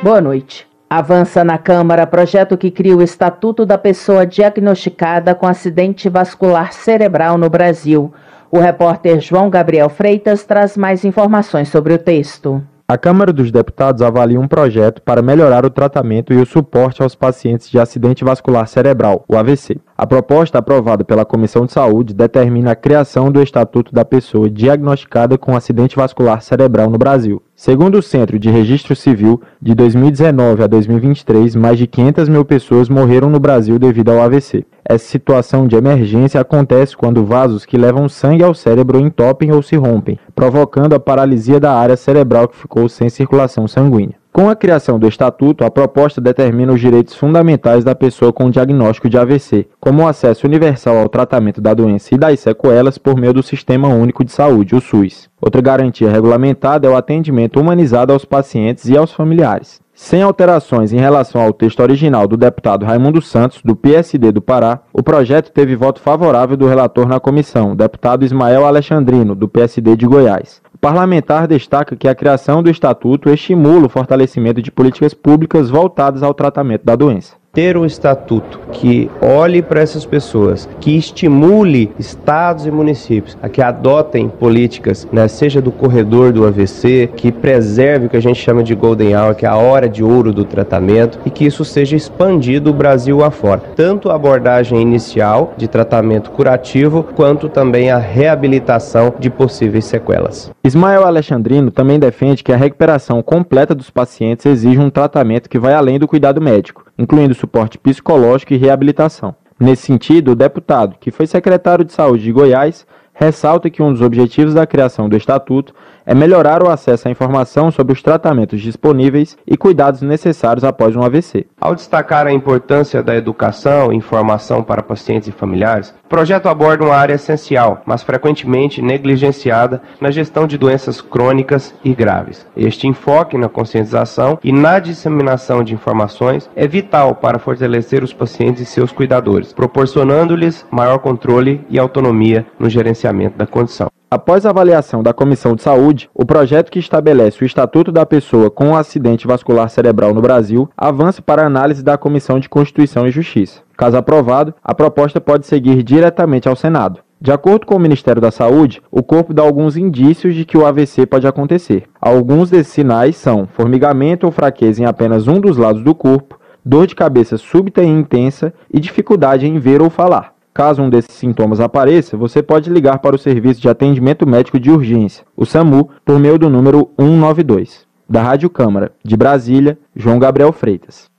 Boa noite. Avança na Câmara projeto que cria o Estatuto da Pessoa Diagnosticada com Acidente Vascular Cerebral no Brasil. O repórter João Gabriel Freitas traz mais informações sobre o texto. A Câmara dos Deputados avalia um projeto para melhorar o tratamento e o suporte aos pacientes de acidente vascular cerebral, o AVC. A proposta aprovada pela Comissão de Saúde determina a criação do Estatuto da Pessoa diagnosticada com acidente vascular cerebral no Brasil. Segundo o Centro de Registro Civil, de 2019 a 2023, mais de 500 mil pessoas morreram no Brasil devido ao AVC. Essa situação de emergência acontece quando vasos que levam sangue ao cérebro entopem ou se rompem, provocando a paralisia da área cerebral que ficou sem circulação sanguínea. Com a criação do Estatuto, a proposta determina os direitos fundamentais da pessoa com diagnóstico de AVC, como o acesso universal ao tratamento da doença e das sequelas por meio do Sistema Único de Saúde, o SUS. Outra garantia regulamentada é o atendimento humanizado aos pacientes e aos familiares. Sem alterações em relação ao texto original do deputado Raimundo Santos, do PSD do Pará, o projeto teve voto favorável do relator na comissão, deputado Ismael Alexandrino, do PSD de Goiás. O parlamentar destaca que a criação do estatuto estimula o fortalecimento de políticas públicas voltadas ao tratamento da doença ter um estatuto que olhe para essas pessoas, que estimule estados e municípios a que adotem políticas, né, seja do corredor do AVC, que preserve o que a gente chama de golden hour, que é a hora de ouro do tratamento, e que isso seja expandido o Brasil afora. Tanto a abordagem inicial de tratamento curativo, quanto também a reabilitação de possíveis sequelas. Ismael Alexandrino também defende que a recuperação completa dos pacientes exige um tratamento que vai além do cuidado médico incluindo suporte psicológico e reabilitação. Nesse sentido, o deputado, que foi secretário de Saúde de Goiás, ressalta que um dos objetivos da criação do Estatuto é melhorar o acesso à informação sobre os tratamentos disponíveis e cuidados necessários após um AVC. Ao destacar a importância da educação e informação para pacientes e familiares, o projeto aborda uma área essencial, mas frequentemente negligenciada na gestão de doenças crônicas e graves. Este enfoque na conscientização e na disseminação de informações é vital para fortalecer os pacientes e seus cuidadores, proporcionando-lhes maior controle e autonomia no gerenciamento da condição. Após a avaliação da Comissão de Saúde, o projeto que estabelece o Estatuto da Pessoa com um acidente vascular cerebral no Brasil avança para análise da Comissão de Constituição e Justiça. Caso aprovado, a proposta pode seguir diretamente ao Senado. De acordo com o Ministério da Saúde, o corpo dá alguns indícios de que o AVC pode acontecer. Alguns desses sinais são formigamento ou fraqueza em apenas um dos lados do corpo, dor de cabeça súbita e intensa e dificuldade em ver ou falar. Caso um desses sintomas apareça, você pode ligar para o Serviço de Atendimento Médico de Urgência, o SAMU, por meio do número 192. Da Rádio Câmara, de Brasília, João Gabriel Freitas.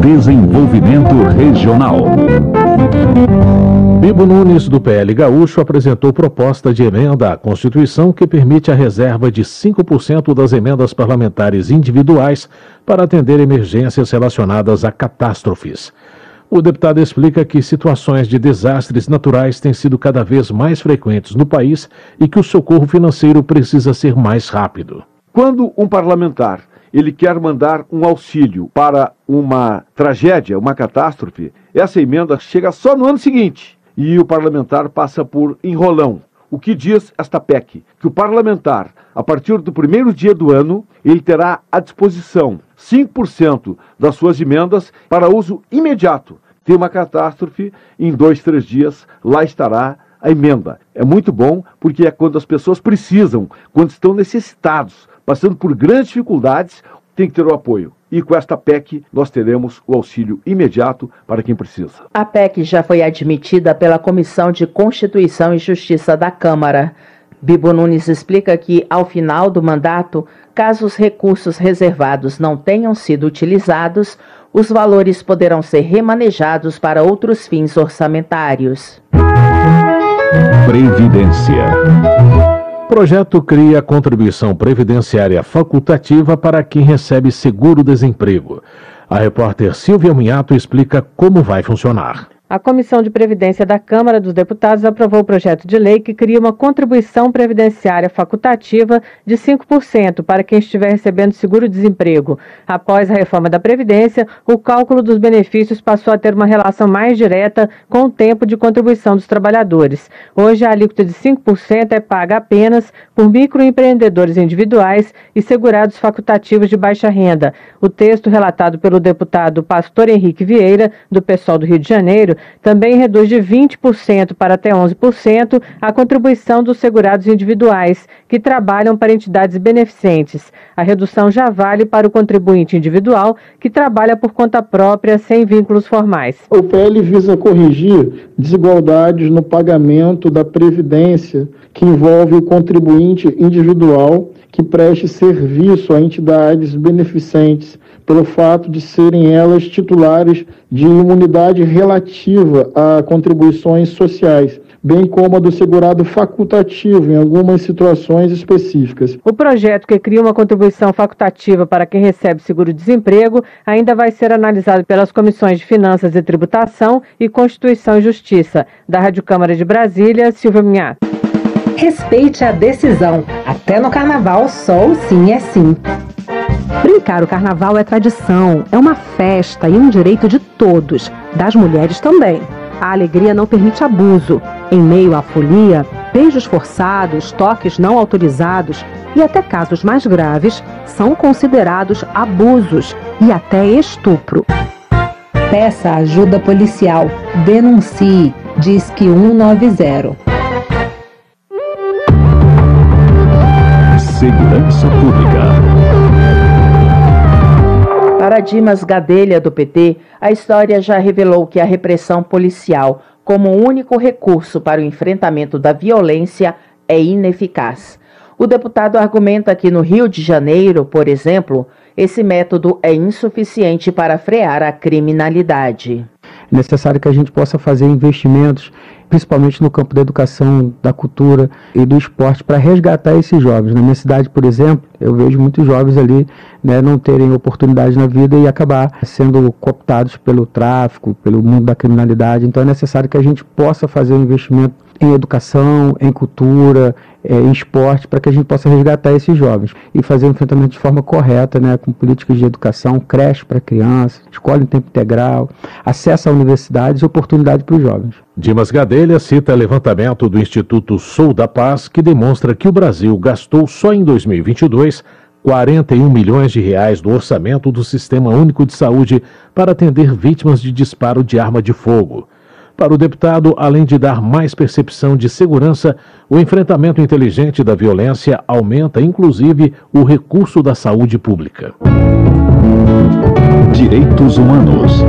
Desenvolvimento Regional. Bibo Nunes, do PL Gaúcho, apresentou proposta de emenda à Constituição que permite a reserva de 5% das emendas parlamentares individuais para atender emergências relacionadas a catástrofes. O deputado explica que situações de desastres naturais têm sido cada vez mais frequentes no país e que o socorro financeiro precisa ser mais rápido. Quando um parlamentar ele quer mandar um auxílio para uma tragédia, uma catástrofe, essa emenda chega só no ano seguinte e o parlamentar passa por enrolão. O que diz esta PEC? Que o parlamentar, a partir do primeiro dia do ano, ele terá à disposição 5% das suas emendas para uso imediato. Tem uma catástrofe, em dois, três dias, lá estará a emenda. É muito bom porque é quando as pessoas precisam, quando estão necessitados, passando por grandes dificuldades, tem que ter o apoio. E com esta PEC, nós teremos o auxílio imediato para quem precisa. A PEC já foi admitida pela Comissão de Constituição e Justiça da Câmara. Bibo Nunes explica que, ao final do mandato, caso os recursos reservados não tenham sido utilizados, os valores poderão ser remanejados para outros fins orçamentários. Previdência. Projeto cria contribuição previdenciária facultativa para quem recebe seguro-desemprego. A repórter Silvia Minhato explica como vai funcionar. A Comissão de Previdência da Câmara dos Deputados aprovou o projeto de lei que cria uma contribuição previdenciária facultativa de 5% para quem estiver recebendo seguro-desemprego. Após a reforma da Previdência, o cálculo dos benefícios passou a ter uma relação mais direta com o tempo de contribuição dos trabalhadores. Hoje, a alíquota de 5% é paga apenas por microempreendedores individuais e segurados facultativos de baixa renda. O texto relatado pelo deputado Pastor Henrique Vieira, do PSOL do Rio de Janeiro, também reduz de 20% para até 11% a contribuição dos segurados individuais que trabalham para entidades beneficentes. A redução já vale para o contribuinte individual que trabalha por conta própria sem vínculos formais. O PL visa corrigir desigualdades no pagamento da previdência que envolve o contribuinte individual que preste serviço a entidades beneficentes pelo fato de serem elas titulares de imunidade relativa a contribuições sociais, bem como a do segurado facultativo em algumas situações específicas. O projeto que cria uma contribuição facultativa para quem recebe seguro-desemprego ainda vai ser analisado pelas comissões de Finanças e Tributação e Constituição e Justiça. Da Rádio Câmara de Brasília, Silvia Minhato. Respeite a decisão. Até no carnaval, só o sim é sim. Brincar o carnaval é tradição, é uma festa e um direito de todos, das mulheres também. A alegria não permite abuso. Em meio à folia, beijos forçados, toques não autorizados e até casos mais graves são considerados abusos e até estupro. Peça ajuda policial. Denuncie. Diz que 190. Segurança Pública. Para Dimas Gadelha, do PT, a história já revelou que a repressão policial, como único recurso para o enfrentamento da violência, é ineficaz. O deputado argumenta que no Rio de Janeiro, por exemplo, esse método é insuficiente para frear a criminalidade. É necessário que a gente possa fazer investimentos principalmente no campo da educação, da cultura e do esporte, para resgatar esses jovens. Na minha cidade, por exemplo, eu vejo muitos jovens ali né, não terem oportunidade na vida e acabar sendo cooptados pelo tráfico, pelo mundo da criminalidade. Então é necessário que a gente possa fazer um investimento em educação, em cultura, é, em esporte, para que a gente possa resgatar esses jovens e fazer o enfrentamento de forma correta, né, com políticas de educação, creche para crianças, escola em tempo integral, acesso a universidades e oportunidade para os jovens. Dimas Gadelha cita levantamento do Instituto Sou da Paz que demonstra que o Brasil gastou só em 2022 41 milhões de reais do orçamento do Sistema Único de Saúde para atender vítimas de disparo de arma de fogo. Para o deputado, além de dar mais percepção de segurança, o enfrentamento inteligente da violência aumenta inclusive o recurso da saúde pública. Direitos Humanos.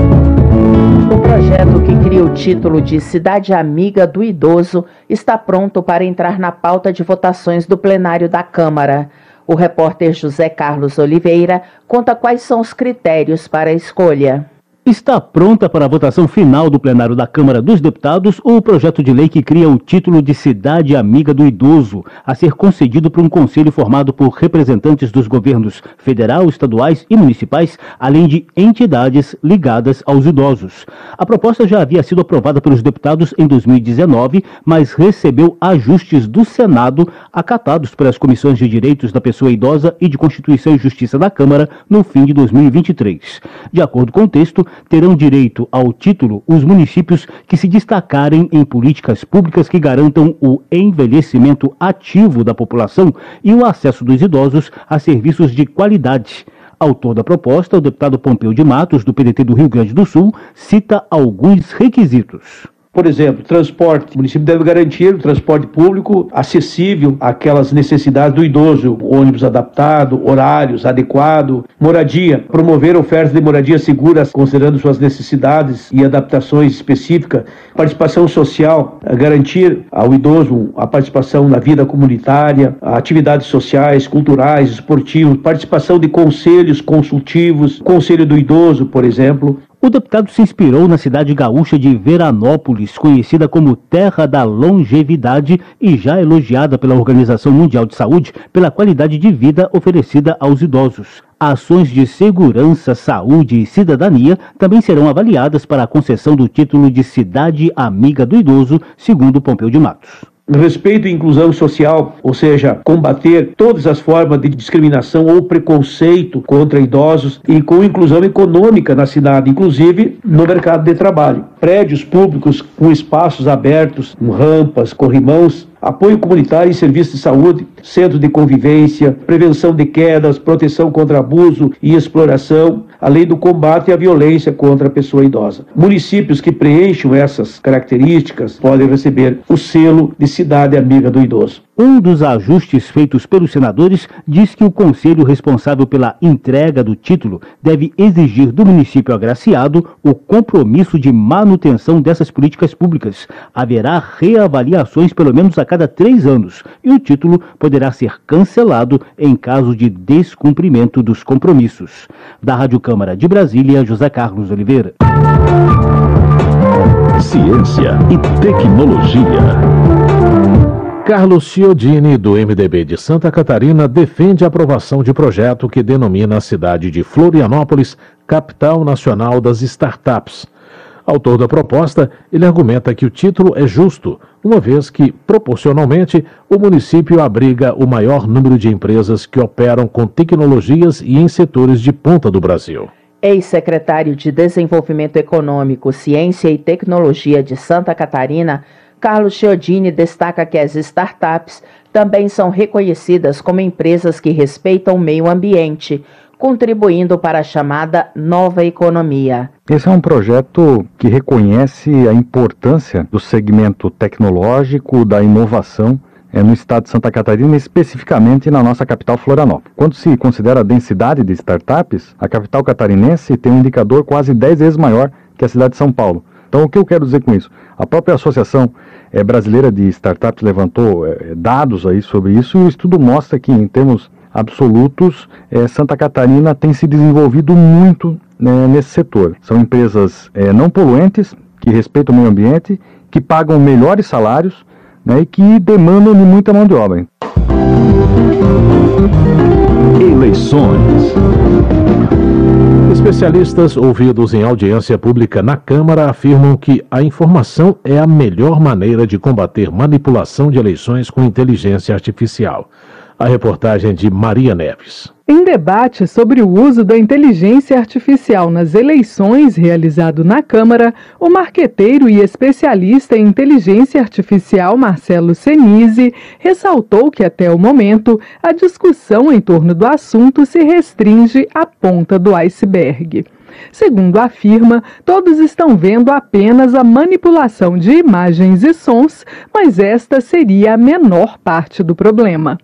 O projeto que cria o título de Cidade Amiga do Idoso está pronto para entrar na pauta de votações do plenário da Câmara. O repórter José Carlos Oliveira conta quais são os critérios para a escolha. Está pronta para a votação final do plenário da Câmara dos Deputados o projeto de lei que cria o título de Cidade Amiga do Idoso, a ser concedido por um conselho formado por representantes dos governos federal, estaduais e municipais, além de entidades ligadas aos idosos. A proposta já havia sido aprovada pelos deputados em 2019, mas recebeu ajustes do Senado acatados pelas comissões de Direitos da Pessoa Idosa e de Constituição e Justiça da Câmara no fim de 2023. De acordo com o texto, terão direito ao título os municípios que se destacarem em políticas públicas que garantam o envelhecimento ativo da população e o acesso dos idosos a serviços de qualidade. Autor da proposta, o deputado Pompeu de Matos, do PDT do Rio Grande do Sul, cita alguns requisitos. Por exemplo, transporte. O município deve garantir o transporte público acessível àquelas necessidades do idoso, ônibus adaptado, horários adequados, moradia. Promover ofertas de moradia seguras, considerando suas necessidades e adaptações específicas. Participação social, garantir ao idoso a participação na vida comunitária, atividades sociais, culturais, esportivas, participação de conselhos consultivos, conselho do idoso, por exemplo, o deputado se inspirou na cidade gaúcha de Veranópolis, conhecida como Terra da Longevidade e já elogiada pela Organização Mundial de Saúde pela qualidade de vida oferecida aos idosos. Ações de segurança, saúde e cidadania também serão avaliadas para a concessão do título de Cidade Amiga do Idoso, segundo Pompeu de Matos respeito e inclusão social, ou seja, combater todas as formas de discriminação ou preconceito contra idosos e com inclusão econômica na cidade, inclusive no mercado de trabalho. Prédios públicos com espaços abertos, com rampas, corrimãos, apoio comunitário em serviços de saúde, centros de convivência, prevenção de quedas, proteção contra abuso e exploração, além do combate à violência contra a pessoa idosa. Municípios que preencham essas características podem receber o selo de cidade amiga do idoso. Um dos ajustes feitos pelos senadores diz que o conselho responsável pela entrega do título deve exigir do município agraciado o compromisso de manutenção dessas políticas públicas. Haverá reavaliações pelo menos a cada três anos e o título poderá ser cancelado em caso de descumprimento dos compromissos. Da Rádio Câmara de Brasília, José Carlos Oliveira. Ciência e tecnologia. Carlos Chiodini, do MDB de Santa Catarina, defende a aprovação de projeto que denomina a cidade de Florianópolis capital nacional das startups. Autor da proposta, ele argumenta que o título é justo, uma vez que, proporcionalmente, o município abriga o maior número de empresas que operam com tecnologias e em setores de ponta do Brasil. Ex-secretário de Desenvolvimento Econômico, Ciência e Tecnologia de Santa Catarina, Carlos Chiodini destaca que as startups também são reconhecidas como empresas que respeitam o meio ambiente, contribuindo para a chamada nova economia. Esse é um projeto que reconhece a importância do segmento tecnológico, da inovação é, no estado de Santa Catarina, especificamente na nossa capital Florianópolis. Quando se considera a densidade de startups, a capital catarinense tem um indicador quase 10 vezes maior que a cidade de São Paulo. Então, o que eu quero dizer com isso? A própria Associação é, Brasileira de Startups levantou é, dados aí sobre isso e o estudo mostra que, em termos absolutos, é, Santa Catarina tem se desenvolvido muito né, nesse setor. São empresas não poluentes, que respeitam o meio ambiente, que pagam melhores salários né, e que demandam de muita mão de obra. Eleições. Especialistas ouvidos em audiência pública na Câmara afirmam que a informação é a melhor maneira de combater manipulação de eleições com inteligência artificial. A reportagem de Maria Neves. Em debate sobre o uso da inteligência artificial nas eleições realizado na Câmara, o marqueteiro e especialista em inteligência artificial Marcelo Senise ressaltou que até o momento a discussão em torno do assunto se restringe à ponta do iceberg. Segundo afirma, todos estão vendo apenas a manipulação de imagens e sons, mas esta seria a menor parte do problema.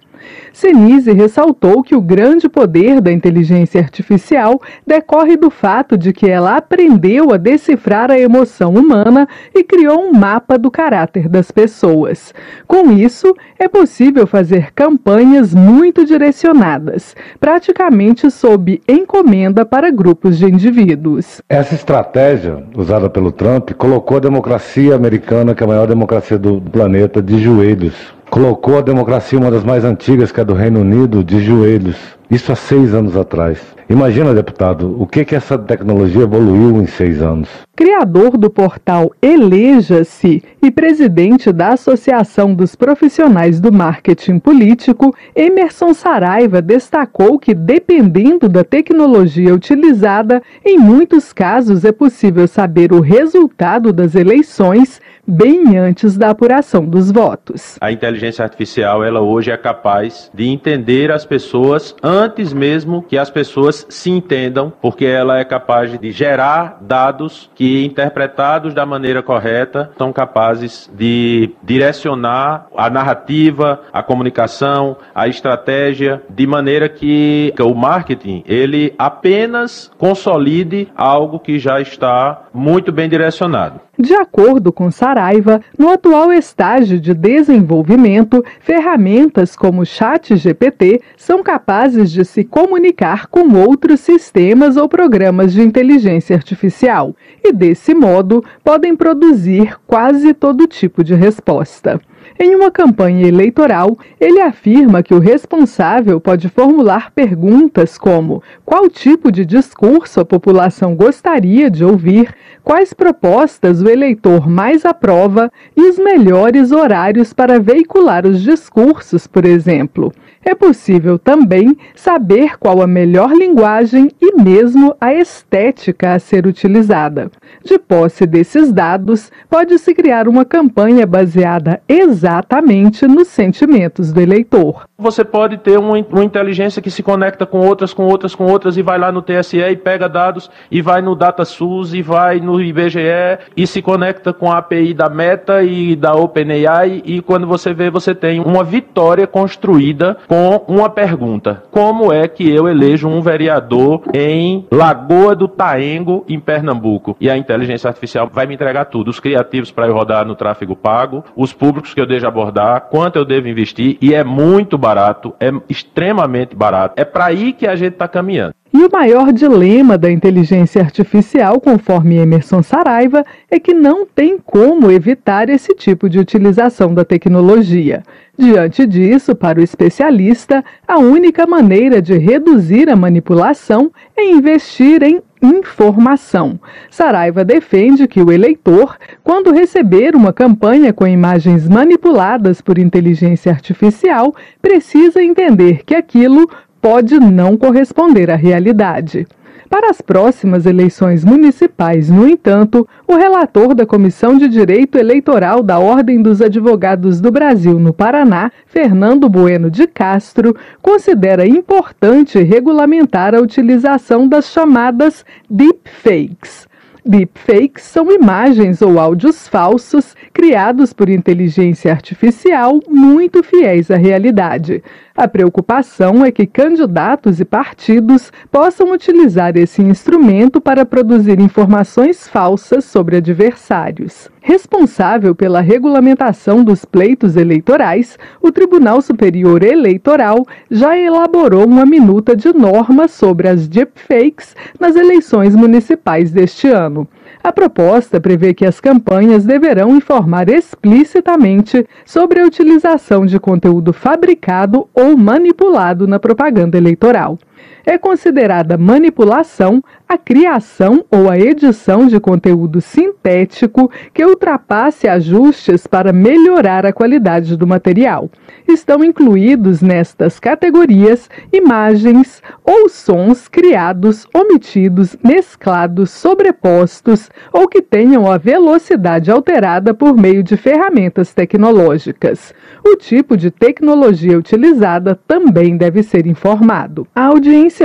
Senise ressaltou que o grande poder da inteligência artificial decorre do fato de que ela aprendeu a decifrar a emoção humana e criou um mapa do caráter das pessoas. Com isso, é possível fazer campanhas muito direcionadas, praticamente sob encomenda para grupos de indivíduos. Essa estratégia usada pelo Trump colocou a democracia americana, que é a maior democracia do planeta, de joelhos colocou a democracia, uma das mais antigas, que é do Reino Unido, de joelhos. Isso há seis anos atrás. Imagina, deputado, o que, que essa tecnologia evoluiu em seis anos. Criador do portal Eleja-se e presidente da Associação dos Profissionais do Marketing Político, Emerson Saraiva destacou que, dependendo da tecnologia utilizada, em muitos casos é possível saber o resultado das eleições bem antes da apuração dos votos. A inteligência artificial, ela hoje é capaz de entender as pessoas antes mesmo que as pessoas se entendam, porque ela é capaz de gerar dados que, interpretados da maneira correta, são capazes de direcionar a narrativa, a comunicação, a estratégia, de maneira que o marketing, ele apenas consolide algo que já está muito bem direcionado. De acordo com Saraiva, no atual estágio de desenvolvimento, ferramentas como ChatGPT são capazes de se comunicar com outros sistemas ou programas de inteligência artificial e, desse modo, podem produzir quase todo tipo de resposta. Em uma campanha eleitoral, ele afirma que o responsável pode formular perguntas como: qual tipo de discurso a população gostaria de ouvir, quais propostas o eleitor mais aprova e os melhores horários para veicular os discursos, por exemplo. É possível também saber qual a melhor linguagem e mesmo a estética a ser utilizada. De posse desses dados, pode-se criar uma campanha baseada exatamente nos sentimentos do eleitor. Você pode ter uma, uma, inteligência que se conecta com outras, com outras, com outras, e vai lá no TSE e pega dados, e vai no DataSUS, e vai no IBGE, e se conecta com a API da Meta e da OpenAI, e quando você vê, você tem uma vitória construída com uma pergunta: Como é que eu elejo um vereador em Lagoa do Taengo, em Pernambuco? E a inteligência artificial vai me entregar tudo: os criativos para eu rodar no tráfego pago, os públicos que eu devo abordar, quanto eu devo investir, e é muito barato, é extremamente barato. É para aí que a gente está caminhando. E o maior dilema da inteligência artificial, conforme Emerson Saraiva, é que não tem como evitar esse tipo de utilização da tecnologia. Diante disso, para o especialista, a única maneira de reduzir a manipulação é investir em informação. Saraiva defende que o eleitor, quando receber uma campanha com imagens manipuladas por inteligência artificial, precisa entender que aquilo pode não corresponder à realidade. Para as próximas eleições municipais, no entanto, o relator da Comissão de Direito Eleitoral da Ordem dos Advogados do Brasil no Paraná, Fernando Bueno de Castro, considera importante regulamentar a utilização das chamadas deepfakes Deepfakes são imagens ou áudios falsos criados por inteligência artificial muito fiéis à realidade. A preocupação é que candidatos e partidos possam utilizar esse instrumento para produzir informações falsas sobre adversários. Responsável pela regulamentação dos pleitos eleitorais, o Tribunal Superior Eleitoral já elaborou uma minuta de normas sobre as deepfakes nas eleições municipais deste ano. A proposta prevê que as campanhas deverão informar explicitamente sobre a utilização de conteúdo fabricado ou manipulado na propaganda eleitoral é considerada manipulação a criação ou a edição de conteúdo sintético que ultrapasse ajustes para melhorar a qualidade do material. Estão incluídos nestas categorias imagens ou sons criados, omitidos, mesclados, sobrepostos ou que tenham a velocidade alterada por meio de ferramentas tecnológicas. O tipo de tecnologia utilizada também deve ser informado. A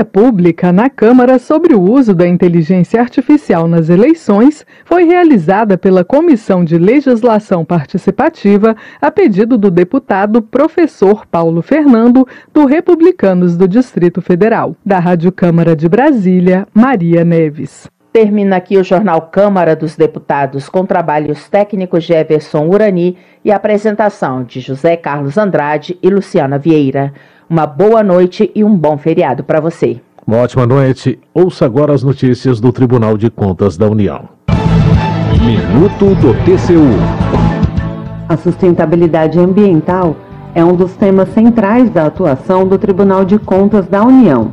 pública na Câmara sobre o uso da inteligência artificial nas eleições foi realizada pela Comissão de Legislação Participativa a pedido do deputado professor Paulo Fernando, do Republicanos do Distrito Federal. Da Rádio Câmara de Brasília, Maria Neves. Termina aqui o Jornal Câmara dos Deputados com trabalhos técnicos de Everson Urani e apresentação de José Carlos Andrade e Luciana Vieira. Uma boa noite e um bom feriado para você. Uma ótima noite. Ouça agora as notícias do Tribunal de Contas da União. Minuto do TCU. A sustentabilidade ambiental é um dos temas centrais da atuação do Tribunal de Contas da União.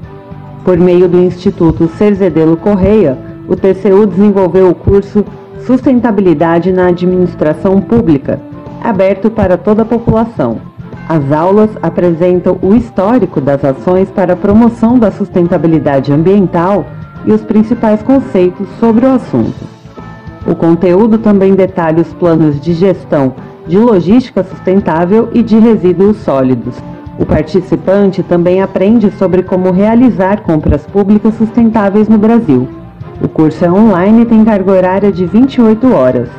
Por meio do Instituto Cerzedelo Correia, o TCU desenvolveu o curso Sustentabilidade na Administração Pública, aberto para toda a população. As aulas apresentam o histórico das ações para a promoção da sustentabilidade ambiental e os principais conceitos sobre o assunto. O conteúdo também detalha os planos de gestão de logística sustentável e de resíduos sólidos. O participante também aprende sobre como realizar compras públicas sustentáveis no Brasil. O curso é online e tem carga horária de 28 horas.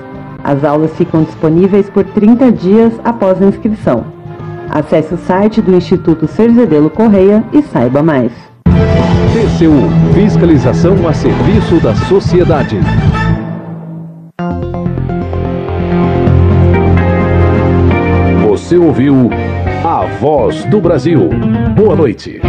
As aulas ficam disponíveis por 30 dias após a inscrição. Acesse o site do Instituto Cerzedelo Correia e saiba mais. TCU Fiscalização a serviço da sociedade. Você ouviu A Voz do Brasil. Boa noite.